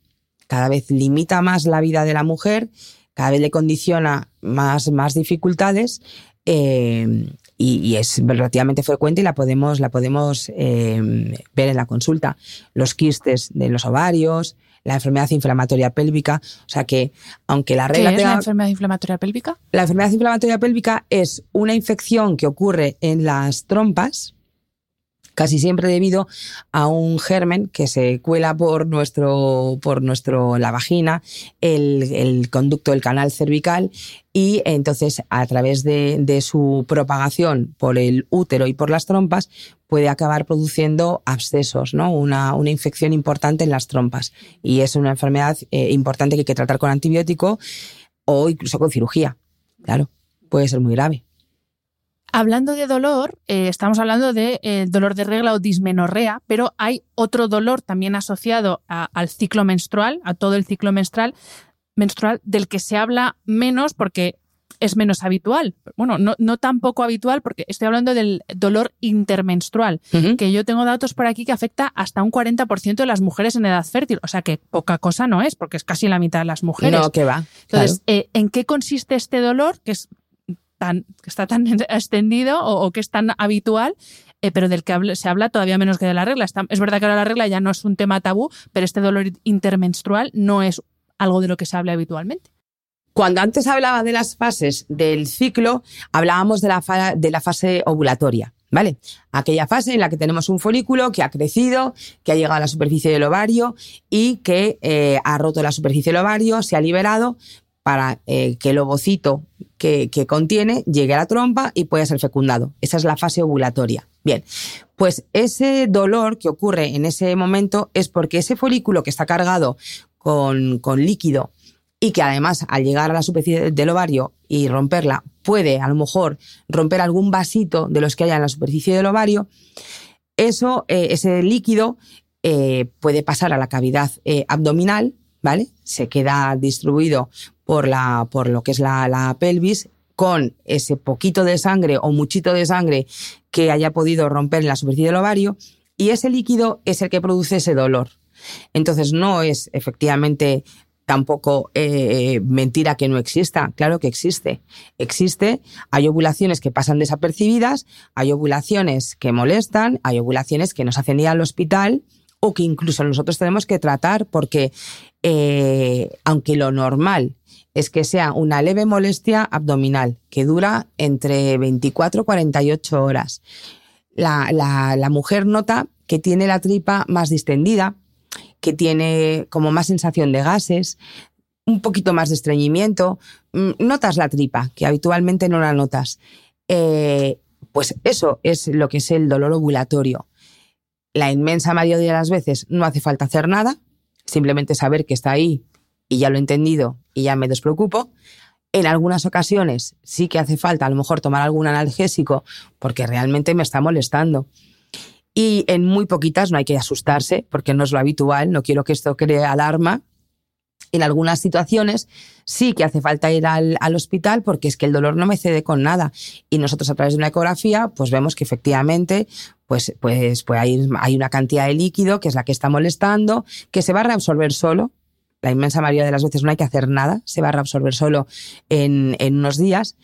cada vez limita más la vida de la mujer, cada vez le condiciona más, más dificultades eh, y, es relativamente frecuente y la podemos, la podemos eh, ver en la consulta. Los quistes de los ovarios, la enfermedad inflamatoria pélvica. O sea que, aunque la regla ¿Qué es tenga- la enfermedad inflamatoria pélvica? la enfermedad inflamatoria pélvica es una infección que ocurre en las trompas, casi siempre debido a un germen que se cuela por nuestro, por nuestro, la vagina, el, el conducto del canal cervical y entonces a través de, de su propagación por el útero y por las trompas puede acabar produciendo abscesos, ¿no? Una, una infección importante en las trompas. Y es una enfermedad eh, importante que hay que tratar con antibiótico o incluso con cirugía. Claro, puede ser muy grave. Hablando de dolor, eh, estamos hablando de eh, dolor de regla o dismenorrea, pero hay otro dolor también asociado a- al ciclo menstrual, a todo el ciclo menstrual, menstrual, del que se habla menos porque es menos habitual. Bueno, no, no tan poco habitual porque estoy hablando del dolor intermenstrual, que yo tengo datos por aquí que afecta hasta un 40% de las mujeres en edad fértil. O sea que poca cosa no es, porque es casi la mitad de las mujeres. No, que va. Entonces, eh, ¿en qué consiste este dolor que es tan, que está tan [laughs] extendido o, que es tan habitual? eh, pero del que se habla todavía menos que de la regla. Es verdad que ahora la regla ya no es un tema tabú, pero este dolor intermenstrual no es algo de lo que se habla habitualmente. Cuando antes hablaba de las fases del ciclo, hablábamos de la, fa- de la fase ovulatoria, ¿vale? Aquella fase en la que tenemos un folículo que ha crecido, que ha llegado a la superficie del ovario y que eh, ha roto la superficie del ovario, se ha liberado para eh, que el ovocito que, contiene llegue a la trompa y pueda ser fecundado. Esa es la fase ovulatoria. Bien, pues ese dolor que ocurre en ese momento es porque ese folículo que está cargado con, líquido y que además al llegar a la superficie del ovario y romperla puede a lo mejor romper algún vasito de los que haya en la superficie del ovario, eso, eh, ese líquido eh, puede pasar a la cavidad abdominal, ¿vale? Se queda distribuido por, la, por lo que es la, la pelvis con ese poquito de sangre o muchito de sangre que haya podido romper en la superficie del ovario y ese líquido es el que produce ese dolor. Entonces no es efectivamente tampoco eh, mentira que no exista, claro que existe. Existe, hay ovulaciones que pasan desapercibidas, hay ovulaciones que molestan, hay ovulaciones que nos hacen ir al hospital o que incluso nosotros tenemos que tratar porque eh, aunque lo normal es que sea una leve molestia abdominal que dura entre 24 y 48 horas, la, la, mujer nota que tiene la tripa más distendida, que tiene como más sensación de gases, un poquito más de estreñimiento, mm, notas la tripa, que habitualmente no la notas. Eh, pues eso es lo que es el dolor ovulatorio. La inmensa mayoría de las veces no hace falta hacer nada, simplemente saber que está ahí y ya lo he entendido y ya me despreocupo. En algunas ocasiones sí que hace falta a lo mejor tomar algún analgésico porque realmente me está molestando. Y en muy poquitas no hay que asustarse porque no es lo habitual, no quiero que esto cree alarma. En algunas situaciones sí que hace falta ir al, al, hospital porque es que el dolor no me cede con nada. Y nosotros a través de una ecografía pues vemos que efectivamente pues, pues, pues hay, hay una cantidad de líquido que es la que está molestando, que se va a reabsorber solo. La inmensa mayoría de las veces no hay que hacer nada, se va a reabsorber solo en, unos días.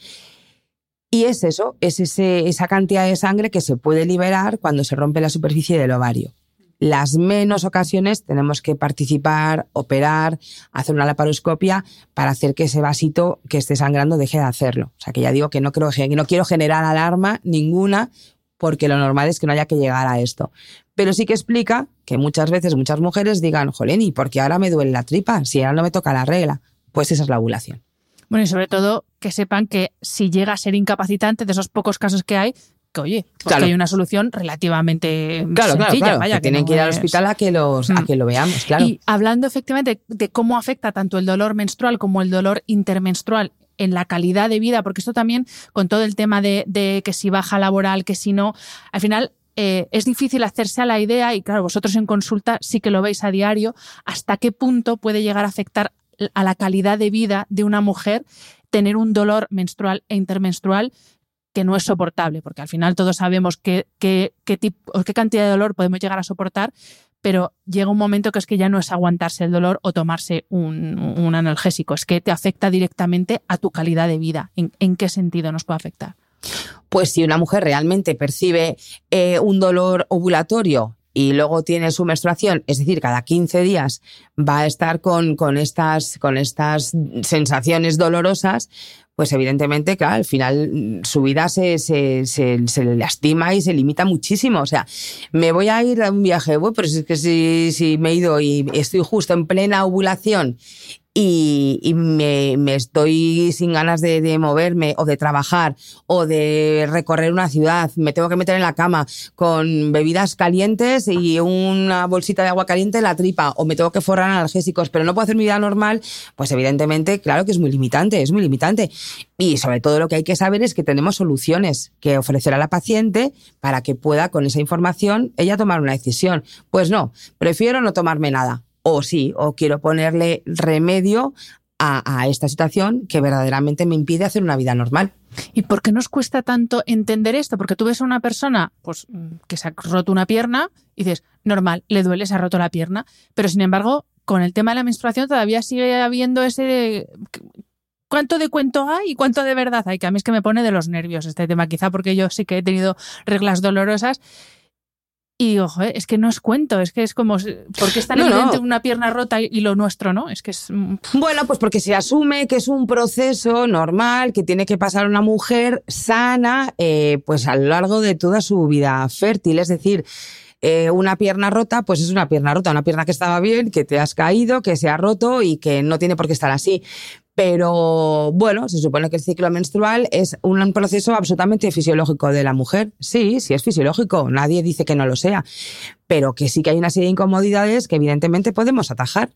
Y es eso, es ese, esa cantidad de sangre que se puede liberar cuando se rompe la superficie del ovario. Las menos ocasiones tenemos que participar, operar, hacer una laparoscopia para hacer que ese vasito que esté sangrando deje de hacerlo. O sea que ya digo que no quiero generar alarma ninguna porque lo normal es que no haya que llegar a esto. Pero sí que explica que muchas veces muchas mujeres digan, jolín, ¿y por qué ahora me duele la tripa? Si ahora no me toca la regla. Pues esa es la ovulación. Bueno, y sobre todo que sepan que si llega a ser incapacitante de esos pocos casos que hay, que oye, porque hay una solución relativamente claro, sencilla, Vaya, que tienen que, ir al hospital a que los a mm. que lo veamos, claro. Y hablando efectivamente de cómo afecta tanto el dolor menstrual como el dolor intermenstrual en la calidad de vida, porque esto también con todo el tema de, de que si baja laboral, que si no, al final eh, es difícil hacerse a la idea, y claro, vosotros en consulta sí que lo veis a diario, hasta qué punto puede llegar a afectar a la calidad de vida de una mujer tener un dolor menstrual e intermenstrual que no es soportable, porque al final todos sabemos qué, qué, qué, qué cantidad de dolor podemos llegar a soportar, pero llega un momento que es que ya no es aguantarse el dolor o tomarse un, analgésico, es que te afecta directamente a tu calidad de vida. ¿En, en qué sentido nos puede afectar? Pues si una mujer realmente percibe eh, un dolor ovulatorio y luego tiene su menstruación, es decir, cada 15 días va a estar con, con, estas, con estas sensaciones dolorosas, pues evidentemente, claro, al final su vida se, se, se, se, lastima y se limita muchísimo. O sea, me voy a ir a un viaje, bueno, pero es que si, si me he ido y estoy justo en plena ovulación y, me, estoy sin ganas de, moverme o de trabajar o de recorrer una ciudad, me tengo que meter en la cama con bebidas calientes y una bolsita de agua caliente en la tripa o me tengo que forrar analgésicos, pero no puedo hacer mi vida normal, pues evidentemente, claro que es muy limitante, es muy limitante. Y sobre todo lo que hay que saber es que tenemos soluciones que ofrecer a la paciente para que pueda con esa información ella tomar una decisión. Pues no, prefiero no tomarme nada o sí, o quiero ponerle remedio a, esta situación que verdaderamente me impide hacer una vida normal. ¿Y por qué nos cuesta tanto entender esto? Porque tú ves a una persona pues, que se ha roto una pierna y dices, normal, le duele, se ha roto la pierna, pero sin embargo, con el tema de la menstruación todavía sigue habiendo ese... ¿Cuánto de cuento hay y cuánto de verdad hay? Que a mí es que me pone de los nervios este tema, quizá porque yo sí que he tenido reglas dolorosas y ojo, es que no es cuento, es que es como, ¿por qué es tan evidente una pierna rota y lo nuestro no? Es que es... Bueno, pues porque se asume que es un proceso normal que tiene que pasar una mujer sana eh, pues a lo largo de toda su vida fértil, es decir, eh, una pierna rota, pues es una pierna rota, una pierna que estaba bien, que te has caído, que se ha roto y que no tiene por qué estar así. Pero bueno, se supone que el ciclo menstrual es un proceso absolutamente fisiológico de la mujer. Sí, sí es fisiológico, nadie dice que no lo sea pero que sí que hay una serie de incomodidades que evidentemente podemos atajar.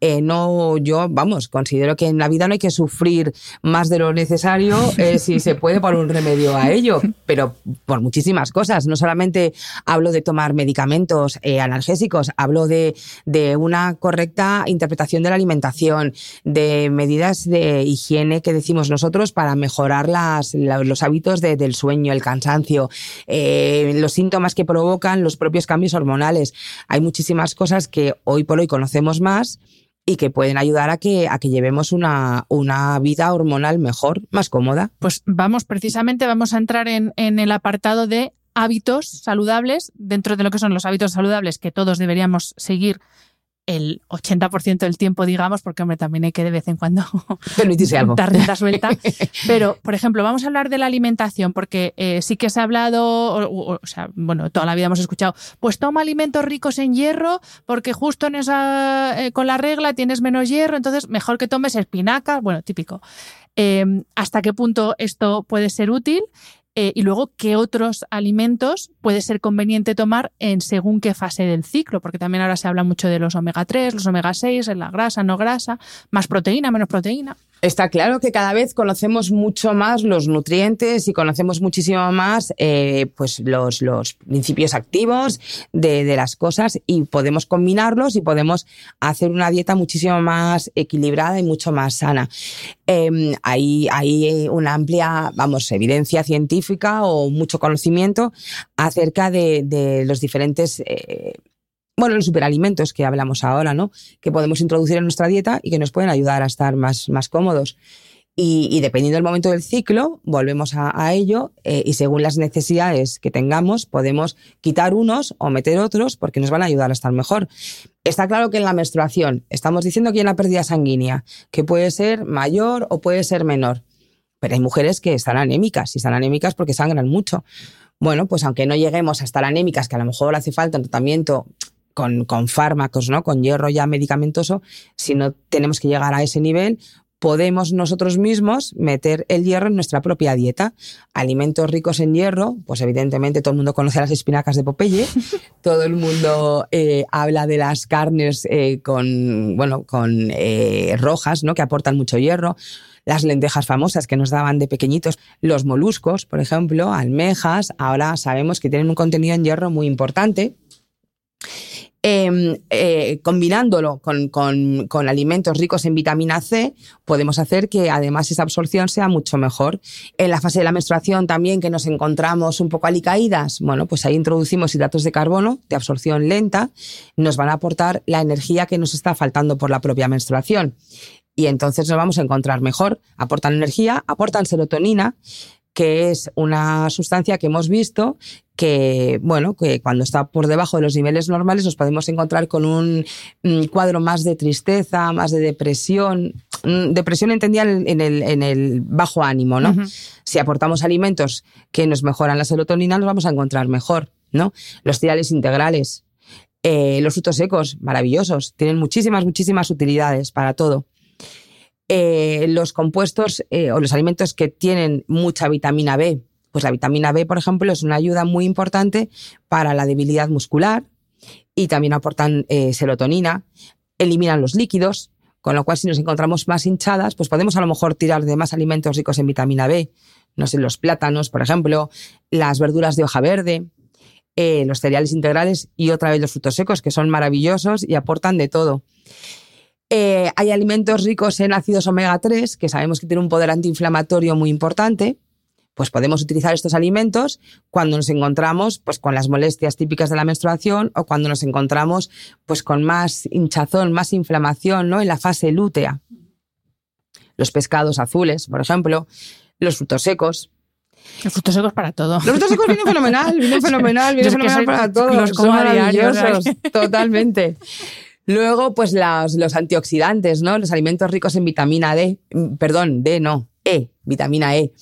Eh, no, yo, vamos, considero que en la vida no hay que sufrir más de lo necesario eh, [laughs] si se puede por un remedio a ello, pero por muchísimas cosas. No solamente hablo de tomar medicamentos eh, analgésicos, hablo de, de, una correcta interpretación de la alimentación, de medidas de higiene que decimos nosotros para mejorar las, los hábitos de, del sueño, el cansancio, los síntomas que provocan los propios cambios hormonales hay muchísimas cosas que hoy por hoy conocemos más y que pueden ayudar a que, a que llevemos una, una vida hormonal mejor, más cómoda. Pues vamos, precisamente vamos a entrar en, en el apartado de hábitos saludables, dentro de lo que son los hábitos saludables que todos deberíamos seguir el 80% del tiempo, digamos, porque hombre, también hay que de vez en cuando [laughs] dar suelta. [laughs] Pero, por ejemplo, vamos a hablar de la alimentación, porque eh, sí que se ha hablado, o, sea, bueno, toda la vida hemos escuchado, pues toma alimentos ricos en hierro, porque justo en esa, eh, con la regla tienes menos hierro, entonces mejor que tomes espinacas, bueno, típico. Eh, ¿Hasta qué punto esto puede ser útil? Eh, y luego qué otros alimentos puede ser conveniente tomar en según qué fase del ciclo, porque también ahora se habla mucho de los omega 3, los omega 6, la grasa, no grasa, más proteína, menos proteína. Está claro que cada vez conocemos mucho más los nutrientes y conocemos muchísimo más eh, pues los, los principios activos de, de, las cosas y podemos combinarlos y podemos hacer una dieta muchísimo más equilibrada y mucho más sana. Eh, hay, hay una amplia, vamos, evidencia científica o mucho conocimiento acerca de, de los diferentes eh, bueno, los superalimentos que hablamos ahora, ¿no? Que podemos introducir en nuestra dieta y que nos pueden ayudar a estar más, más cómodos. Y, dependiendo del momento del ciclo, volvemos a, ello eh, y según las necesidades que tengamos, podemos quitar unos o meter otros porque nos van a ayudar a estar mejor. Está claro que en la menstruación estamos diciendo que hay una pérdida sanguínea, que puede ser mayor o puede ser menor. Pero hay mujeres que están anémicas y están anémicas porque sangran mucho. Bueno, pues aunque no lleguemos a estar anémicas, que a lo mejor hace falta un tratamiento con, con, fármacos, ¿no? Con hierro ya medicamentoso, si no tenemos que llegar a ese nivel, podemos nosotros mismos meter el hierro en nuestra propia dieta. Alimentos ricos en hierro, pues evidentemente todo el mundo conoce las espinacas de Popeye, [laughs] todo el mundo eh, habla de las carnes eh, con, bueno, con eh, rojas, ¿no? Que aportan mucho hierro. Las lentejas famosas que nos daban de pequeñitos, los moluscos, por ejemplo, almejas, ahora sabemos que tienen un contenido en hierro muy importante. Em, eh, combinándolo con, alimentos ricos en vitamina C, podemos hacer que además esa absorción sea mucho mejor. En la fase de la menstruación también que nos encontramos un poco alicaídas, bueno, pues ahí introducimos hidratos de carbono de absorción lenta, nos van a aportar la energía que nos está faltando por la propia menstruación. Y entonces nos vamos a encontrar mejor. Aportan energía, aportan serotonina, que es una sustancia que hemos visto que, bueno, que cuando está por debajo de los niveles normales nos podemos encontrar con un mm, cuadro más de tristeza, más de depresión. Mm, depresión entendía en el, en el bajo ánimo, ¿no? Si aportamos alimentos que nos mejoran la serotonina, nos vamos a encontrar mejor, ¿no? Los cereales integrales, eh, los frutos secos, maravillosos, tienen muchísimas, muchísimas utilidades para todo. Eh, los compuestos eh, o los alimentos que tienen mucha vitamina B. Pues la vitamina B, por ejemplo, es una ayuda muy importante para la debilidad muscular y también aportan eh, serotonina, eliminan los líquidos, con lo cual si nos encontramos más hinchadas, pues podemos a lo mejor tirar de más alimentos ricos en vitamina B, no sé, los plátanos, por ejemplo, las verduras de hoja verde, los cereales integrales y otra vez los frutos secos, que son maravillosos y aportan de todo. Eh, hay alimentos ricos en ácidos omega 3, que sabemos que tienen un poder antiinflamatorio muy importante. Pues podemos utilizar estos alimentos cuando nos encontramos pues, con las molestias típicas de la menstruación o cuando nos encontramos pues, con más hinchazón, más inflamación ¿no? en la fase lútea. Los pescados azules, por ejemplo, los frutos secos, los frutos secos para todo. Los frutos secos vienen fenomenal, vienen [laughs] fenomenal, vienen fenomenal para todo. Los como maravillosos, totalmente. Luego, pues los, antioxidantes, ¿no? Los alimentos ricos en vitamina D, mm, perdón, D no, E, vitamina E.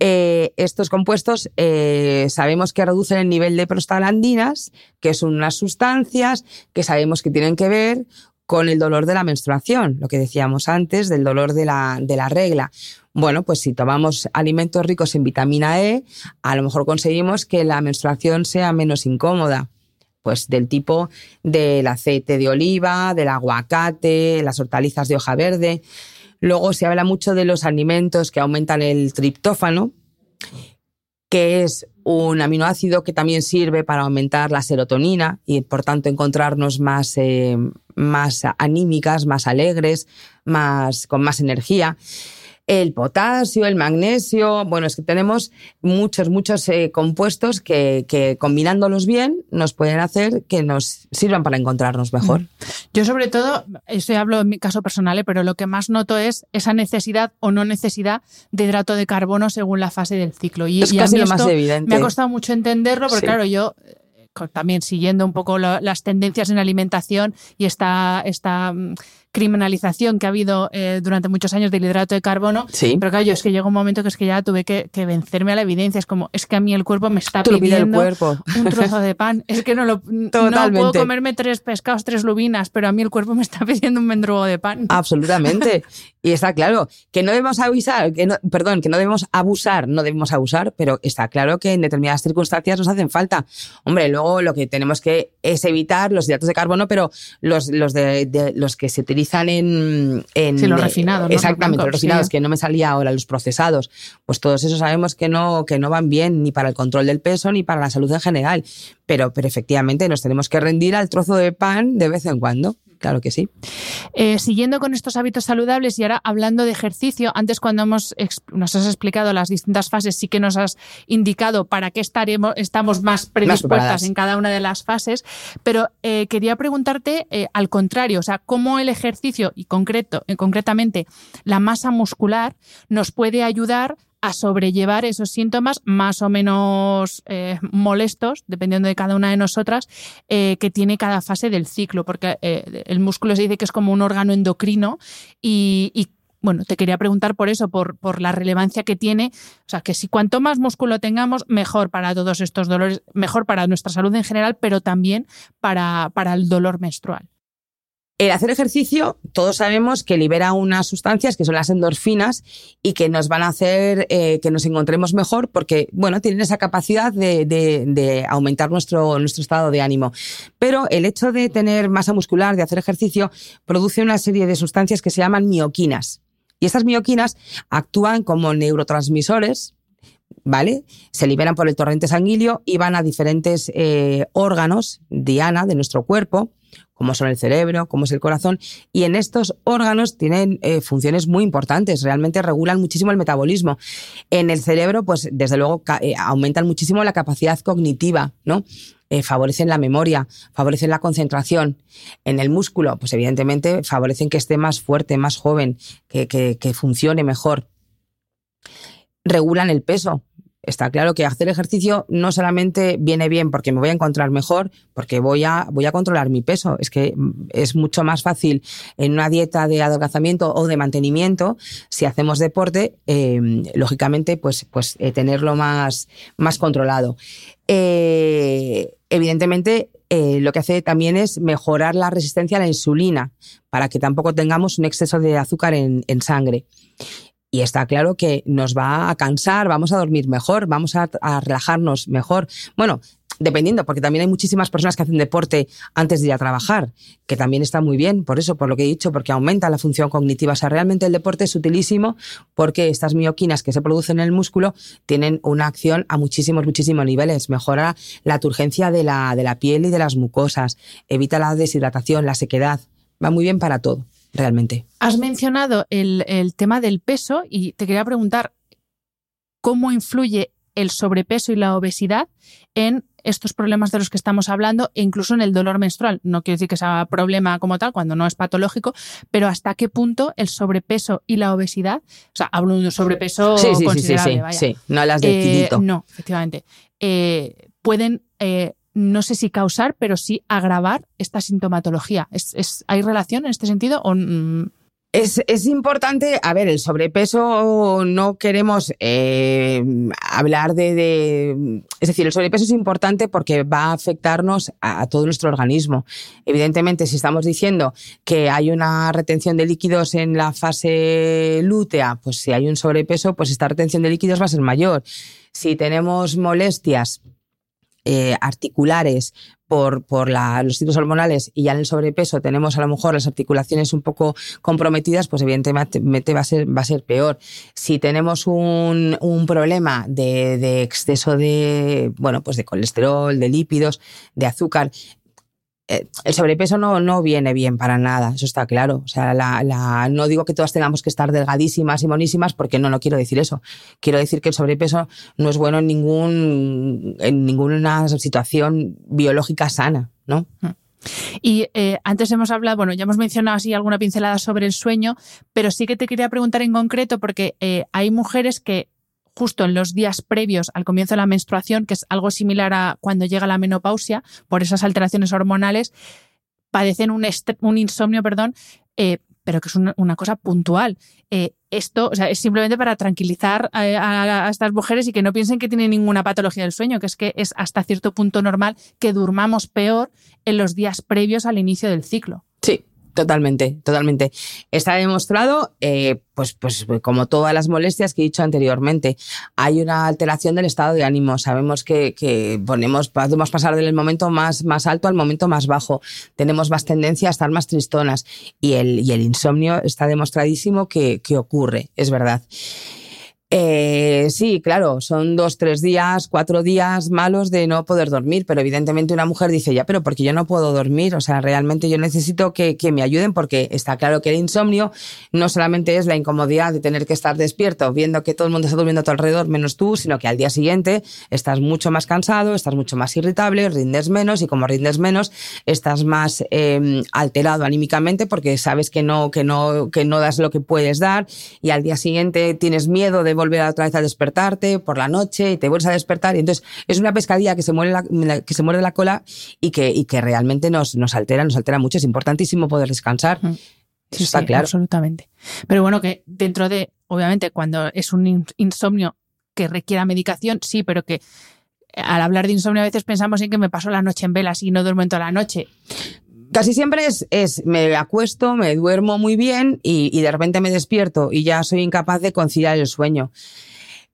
Eh, estos compuestos eh, sabemos que reducen el nivel de prostaglandinas, que son unas sustancias que sabemos que tienen que ver con el dolor de la menstruación, lo que decíamos antes del dolor de la, de la regla. Bueno, pues si tomamos alimentos ricos en vitamina E, a lo mejor conseguimos que la menstruación sea menos incómoda pues del tipo del aceite de oliva, del aguacate, las hortalizas de hoja verde. Luego se habla mucho de los alimentos que aumentan el triptófano, que es un aminoácido que también sirve para aumentar la serotonina y por tanto encontrarnos más, eh, más anímicas, más alegres, más, con más energía el potasio, el magnesio. Bueno, es que tenemos muchos, muchos eh, compuestos que, que, combinándolos bien nos pueden hacer que nos sirvan para encontrarnos mejor. Mm. Yo sobre todo, esto hablo en mi caso personal, eh, pero lo que más noto es esa necesidad o no necesidad de hidrato de carbono según la fase del ciclo. Y, es casi lo más evidente. Me ha costado mucho entenderlo, porque claro, yo eh, también siguiendo un poco las tendencias en alimentación y esta, esta mm, criminalización que ha habido eh, durante muchos años del hidrato de carbono. Sí. Pero claro, yo es que llegó un momento que es que ya tuve que, vencerme a la evidencia. Es como, es que a mí el cuerpo me está pidiendo un trozo de pan. Es que no lo no puedo comerme tres pescados, tres lubinas, pero a mí el cuerpo me está [laughs] pidiendo un mendrugo de pan. Absolutamente. [laughs] Y está claro que no debemos avisar, que no, perdón, que no debemos abusar, no debemos abusar, pero está claro que en determinadas circunstancias nos hacen falta. Hombre, luego lo que tenemos que es evitar los hidratos de carbono, pero los, los de los que se utilizan en... en sí, los refinados. Exactamente, los, refinados, que no me salía ahora, los procesados. Pues todos esos sabemos que no, que no van bien ni para el control del peso ni para la salud en general. Pero, pero efectivamente nos tenemos que rendir al trozo de pan de vez en cuando. Claro que sí. Eh, siguiendo con estos hábitos saludables y ahora hablando de ejercicio, antes cuando hemos, nos has explicado las distintas fases, sí que nos has indicado para qué estaremos, estamos más predispuestas en cada una de las fases, pero eh, quería preguntarte eh, al contrario, o sea, cómo el ejercicio y concreto, concretamente la masa muscular nos puede ayudar a sobrellevar esos síntomas más o menos eh, molestos, dependiendo de cada una de nosotras, eh, que tiene cada fase del ciclo, porque eh, el músculo se dice que es como un órgano endocrino y, bueno, te quería preguntar por eso, por, por, la relevancia que tiene. O sea, que si cuanto más músculo tengamos, mejor para todos estos dolores, mejor para nuestra salud en general, pero también para, para el dolor menstrual. El hacer ejercicio, todos sabemos que libera unas sustancias que son las endorfinas y que nos van a hacer eh, que nos encontremos mejor porque, bueno, tienen esa capacidad de, de, aumentar nuestro, nuestro estado de ánimo. Pero el hecho de tener masa muscular, de hacer ejercicio, produce una serie de sustancias que se llaman mioquinas. Y estas mioquinas actúan como neurotransmisores ¿vale? Se liberan por el torrente sanguíneo y van a diferentes eh, órganos, diana, de nuestro cuerpo, como son el cerebro, como es el corazón, y en estos órganos tienen eh, funciones muy importantes, realmente regulan muchísimo el metabolismo. En el cerebro, pues desde luego eh, aumentan muchísimo la capacidad cognitiva, ¿no? Eh, favorecen la memoria, favorecen la concentración. En el músculo, pues evidentemente favorecen que esté más fuerte, más joven, que, que funcione mejor. Regulan el peso, está claro que hacer ejercicio no solamente viene bien porque me voy a encontrar mejor, porque voy a, voy a controlar mi peso. Es que es mucho más fácil en una dieta de adelgazamiento o de mantenimiento, si hacemos deporte, eh, lógicamente, pues, pues eh, tenerlo más, más controlado. Eh, evidentemente, lo que hace también es mejorar la resistencia a la insulina para que tampoco tengamos un exceso de azúcar en sangre. Y está claro que nos va a cansar, vamos a dormir mejor, vamos a, relajarnos mejor. Bueno, dependiendo, porque también hay muchísimas personas que hacen deporte antes de ir a trabajar, que también está muy bien, por eso, por lo que he dicho, porque aumenta la función cognitiva. O sea, realmente el deporte es utilísimo porque estas mioquinas que se producen en el músculo tienen una acción a muchísimos, muchísimos niveles. Mejora la turgencia de la, de la piel y de las mucosas, evita la deshidratación, la sequedad. Va muy bien para todo realmente. Has mencionado el, tema del peso y te quería preguntar cómo influye el sobrepeso y la obesidad en estos problemas de los que estamos hablando e incluso en el dolor menstrual. No quiero decir que sea problema como tal cuando no es patológico, pero hasta qué punto el sobrepeso y la obesidad, o sea, hablo de un sobrepeso sí, sí, considerable, sí, sí, no las de eh, No, efectivamente. Eh, pueden eh, no sé si causar, pero sí agravar esta sintomatología. ¿Es, hay relación en este sentido o es, importante, a ver, el sobrepeso no queremos eh, hablar de, Es decir, el sobrepeso es importante porque va a afectarnos a, todo nuestro organismo. Evidentemente, si estamos diciendo que hay una retención de líquidos en la fase lútea, pues si hay un sobrepeso, pues esta retención de líquidos va a ser mayor. Si tenemos molestias eh, articulares por, por los ciclos hormonales y ya en el sobrepeso tenemos a lo mejor las articulaciones un poco comprometidas, pues evidentemente va a ser, va a ser peor. Si tenemos un, un problema de, de, exceso de, bueno, pues de colesterol, de lípidos, de azúcar, el sobrepeso no, no viene bien para nada, eso está claro. O sea, la, la, no digo que todas tengamos que estar delgadísimas y monísimas, porque no, no quiero decir eso. Quiero decir que el sobrepeso no es bueno en, ningún, en ninguna situación biológica sana, ¿no? Mm. Y eh, antes hemos hablado, bueno, ya hemos mencionado así alguna pincelada sobre el sueño, pero sí que te quería preguntar en concreto, porque eh, hay mujeres que justo en los días previos al comienzo de la menstruación, que es algo similar a cuando llega la menopausia, por esas alteraciones hormonales, padecen un, insomnio, perdón, eh, pero que es una, cosa puntual. Eh, esto o sea, es simplemente para tranquilizar a, estas mujeres y que no piensen que tienen ninguna patología del sueño, que es que es hasta cierto punto normal que durmamos peor en los días previos al inicio del ciclo. Totalmente, totalmente. Está demostrado, eh, pues, pues como todas las molestias que he dicho anteriormente, hay una alteración del estado de ánimo. Sabemos que, que ponemos, podemos pasar del momento más, más alto al momento más bajo. Tenemos más tendencia a estar más tristonas y el, y el insomnio está demostradísimo que, que ocurre, es verdad. Eh, sí, claro, son dos, tres días, cuatro días malos de no poder dormir, pero evidentemente una mujer dice, ya, pero porque yo no puedo dormir, o sea, realmente yo necesito que, que me ayuden porque está claro que el insomnio no solamente es la incomodidad de tener que estar despierto viendo que todo el mundo está durmiendo a tu alrededor menos tú, sino que al día siguiente estás mucho más cansado, estás mucho más irritable, rindes menos y como rindes menos estás más eh, alterado anímicamente porque sabes que no, que no, que no das lo que puedes dar y al día siguiente tienes miedo de volver otra vez a despertarte por la noche y te vuelves a despertar y entonces es una pescadilla que se muere la, que se muerde la cola y que, y que realmente nos, nos altera, nos altera mucho. Es importantísimo poder descansar. Sí, está claro. Absolutamente. Pero bueno, que dentro de, obviamente, cuando es un insomnio que requiera medicación, sí, pero que al hablar de insomnio a veces pensamos en que me paso la noche en velas y no duermo en toda la noche. Casi siempre es, es me acuesto, me duermo muy bien y, y de repente me despierto y ya soy incapaz de conciliar el sueño.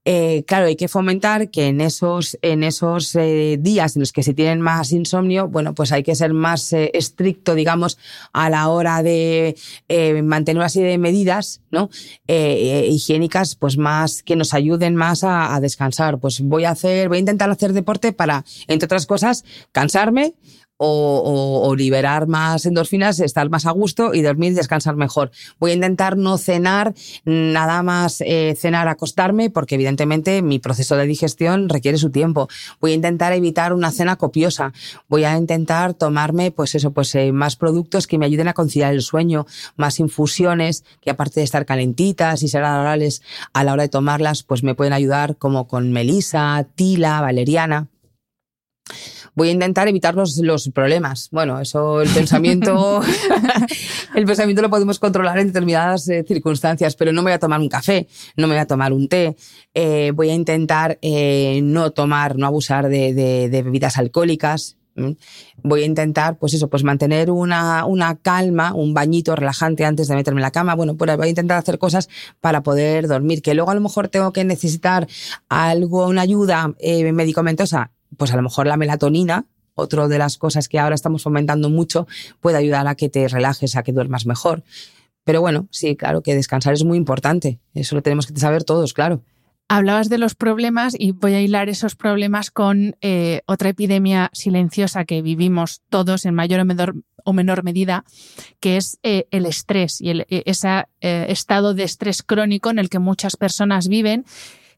Eh, claro, hay que fomentar que en esos, en esos eh, días en los que se tienen más insomnio, bueno, pues hay que ser más eh, estricto, digamos, a la hora de mantener una serie de medidas, ¿no? higiénicas, pues más, que nos ayuden más a, a, descansar. Pues voy a hacer, voy a intentar hacer deporte para, entre otras cosas, cansarme, o, liberar más endorfinas, estar más a gusto y dormir descansar mejor. Voy a intentar no cenar, nada más eh, cenar, acostarme, porque evidentemente mi proceso de digestión requiere su tiempo. Voy a intentar evitar una cena copiosa. Voy a intentar tomarme, pues eso, pues eh, más productos que me ayuden a conciliar el sueño, más infusiones que aparte de estar calentitas y ser agradables a la hora de tomarlas, pues me pueden ayudar como con melisa, tila, valeriana voy a intentar evitar los, los problemas. Bueno, eso, el pensamiento, [laughs] el pensamiento lo podemos controlar en determinadas eh, circunstancias, pero no me voy a tomar un café, no me voy a tomar un té, eh, voy a intentar eh, no tomar, no abusar de, de, de bebidas alcohólicas, voy a intentar, pues eso, pues mantener una, una calma, un bañito relajante antes de meterme en la cama. Bueno, pues voy a intentar hacer cosas para poder dormir. Que luego a lo mejor tengo que necesitar algo, una ayuda eh, medicamentosa pues a lo mejor la melatonina, otra de las cosas que ahora estamos fomentando mucho, puede ayudar a que te relajes, a que duermas mejor. Pero bueno, sí, claro que descansar es muy importante. Eso lo tenemos que saber todos, claro. Hablabas de los problemas y voy a hilar esos problemas con eh, otra epidemia silenciosa que vivimos todos en mayor o menor, medida, que es eh, el estrés y el, e, ese eh, estado de estrés crónico en el que muchas personas viven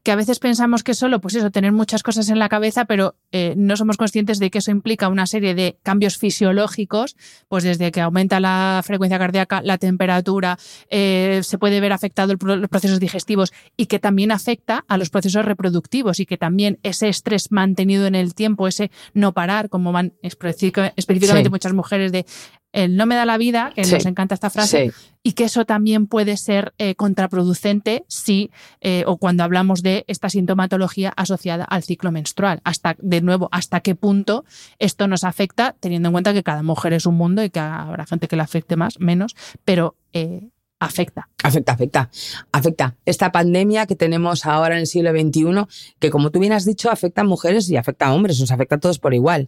que a veces pensamos que solo, pues eso, tener muchas cosas en la cabeza, pero eh, no somos conscientes de que eso implica una serie de cambios fisiológicos, pues desde que aumenta la frecuencia cardíaca, la temperatura, eh, se puede ver afectado los procesos digestivos y que también afecta a los procesos reproductivos y que también ese estrés mantenido en el tiempo, ese no parar, como van específicamente muchas mujeres de el no me da la vida, que nos encanta esta frase, y que eso también puede ser eh, contraproducente si eh, o cuando hablamos de esta sintomatología asociada al ciclo menstrual. Hasta, de nuevo, hasta qué punto esto nos afecta, teniendo en cuenta que cada mujer es un mundo y que habrá gente que le afecte más, menos, pero eh, afecta. Afecta, afecta, afecta. Esta pandemia que tenemos ahora en el siglo XXI, que como tú bien has dicho, afecta a mujeres y afecta a hombres, nos afecta a todos por igual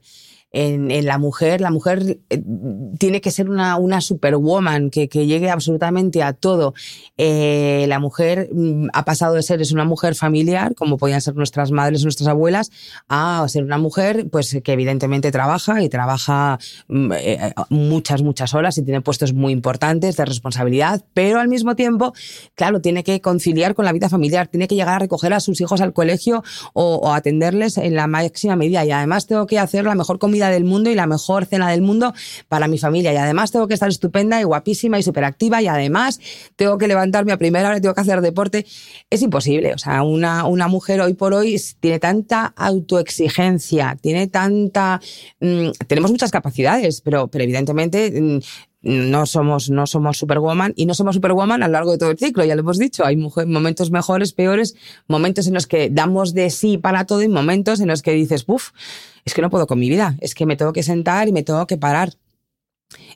en, la mujer. La mujer eh, tiene que ser una, superwoman que, que llegue absolutamente a todo. Eh, la mujer mm, ha pasado de ser es una mujer familiar, como podían ser nuestras madres, nuestras abuelas, a ser una mujer pues que evidentemente trabaja y trabaja mm, eh, muchas, muchas horas y tiene puestos muy importantes de responsabilidad, pero al mismo tiempo, claro, tiene que conciliar con la vida familiar, tiene que llegar a recoger a sus hijos al colegio o, o atenderles en la máxima medida y además tengo que hacer la mejor comida del mundo y la mejor cena del mundo para mi familia. Y además tengo que estar estupenda y guapísima y superactiva y además tengo que levantarme a primera hora, tengo que hacer deporte. Es imposible. O sea, una, una mujer hoy por hoy tiene tanta autoexigencia, tiene tanta... Mm, tenemos muchas capacidades, pero, pero evidentemente mm, no somos, no somos superwoman y no somos superwoman a lo largo de todo el ciclo, ya lo hemos dicho. Hay momentos mejores, peores, momentos en los que damos de sí para todo y momentos en los que dices, uff, es que no puedo con mi vida, es que me tengo que sentar y me tengo que parar.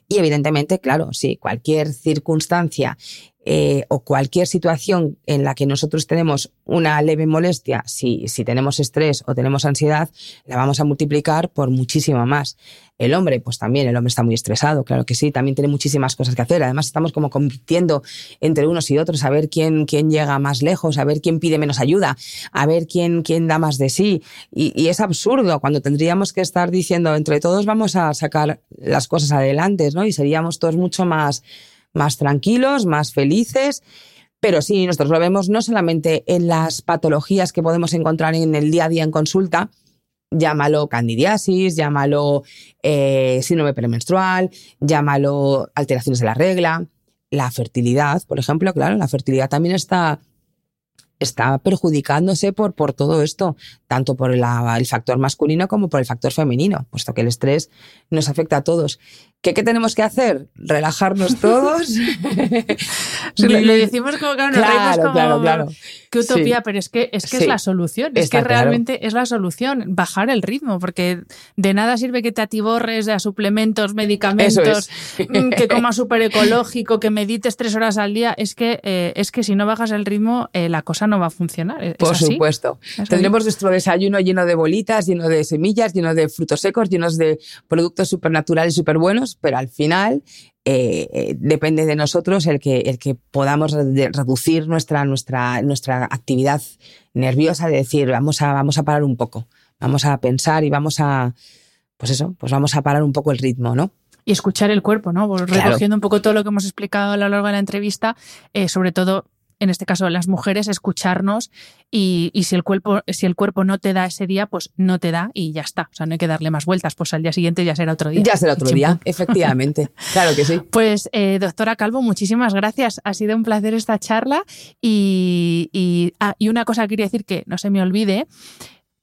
Y evidentemente, claro, sí, cualquier circunstancia eh, o cualquier situación en la que nosotros tenemos una leve molestia, si, si tenemos estrés o tenemos ansiedad, la vamos a multiplicar por muchísimo más. El hombre, pues también, el hombre está muy estresado, claro que sí, también tiene muchísimas cosas que hacer. Además, estamos como compitiendo entre unos y otros a ver quién, quién llega más lejos, a ver quién pide menos ayuda, a ver quién, quién da más de sí. Y, y es absurdo cuando tendríamos que estar diciendo entre todos vamos a sacar las cosas adelante, ¿no? Y seríamos todos mucho más más tranquilos, más felices. Pero sí, nosotros lo vemos no solamente en las patologías que podemos encontrar en el día a día en consulta, llámalo candidiasis, llámalo eh, síndrome premenstrual, llámalo alteraciones de la regla, la fertilidad, por ejemplo, claro, la fertilidad también está está perjudicándose por, por todo esto, tanto por el factor masculino como por el factor femenino, puesto que el estrés nos afecta a todos. ¿Qué, qué tenemos que hacer? Relajarnos todos. [laughs] le, decimos como que claro, claro, claro, qué utopía, pero es que es que es la solución, es que realmente es la solución, bajar el ritmo, porque de nada sirve que te atiborres a suplementos, medicamentos, que comas [laughs] súper ecológico, que medites tres horas al día, es que eh, es que si no bajas el ritmo eh, la cosa no va a funcionar. Por supuesto. Tendremos nuestro desayuno lleno de bolitas, lleno de semillas, lleno de frutos secos, llenos de productos supernaturales, súper buenos, pero al final eh, eh, depende de nosotros el que, el que podamos reducir nuestra, nuestra, nuestra actividad nerviosa, de decir, vamos a, vamos a parar un poco, vamos a pensar y vamos a, pues eso, pues vamos a parar un poco el ritmo, ¿no? y escuchar el cuerpo, ¿no? Recogiendo un poco todo lo que hemos explicado a lo largo de la entrevista, eh, sobre todo en este caso las mujeres, escucharnos y, si, el cuerpo, si el cuerpo no te da ese día, pues no te da y ya está. O sea, no hay que darle más vueltas, pues al día siguiente ya será otro día. Ya será otro día, efectivamente. [laughs] claro que sí. Pues, eh, doctora Calvo, muchísimas gracias. Ha sido un placer esta charla y, y, ah, y una cosa que quería decir que no se me olvide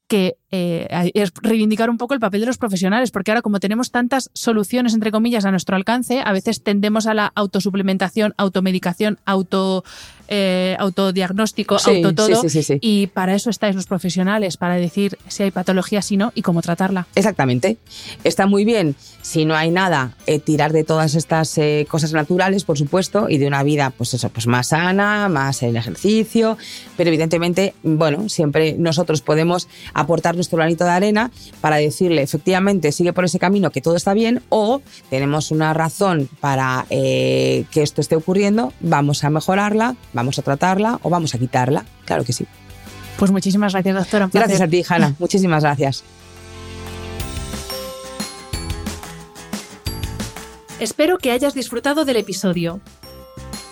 que eh, es reivindicar un poco el papel de los profesionales, porque ahora como tenemos tantas soluciones, entre comillas, a nuestro alcance, a veces tendemos a la autosuplementación, automedicación, auto, eh, autodiagnóstico, auto todo. y para eso estáis los profesionales, para decir si hay patología, si no, y cómo tratarla. Exactamente. Está muy bien, si no hay nada, eh, tirar de todas estas cosas naturales, por supuesto, y de una vida, pues eso, pues más sana, más en ejercicio, pero evidentemente, bueno, siempre nosotros podemos aportar nuestro granito de arena para decirle, efectivamente, sigue por ese camino que todo está bien, o tenemos una razón para eh, que esto esté ocurriendo, vamos a mejorarla, vamos a tratarla o vamos a quitarla. Claro que sí. Pues muchísimas gracias, doctora. Gracias a ti, Hanna. [laughs] Muchísimas gracias. Espero que hayas disfrutado del episodio.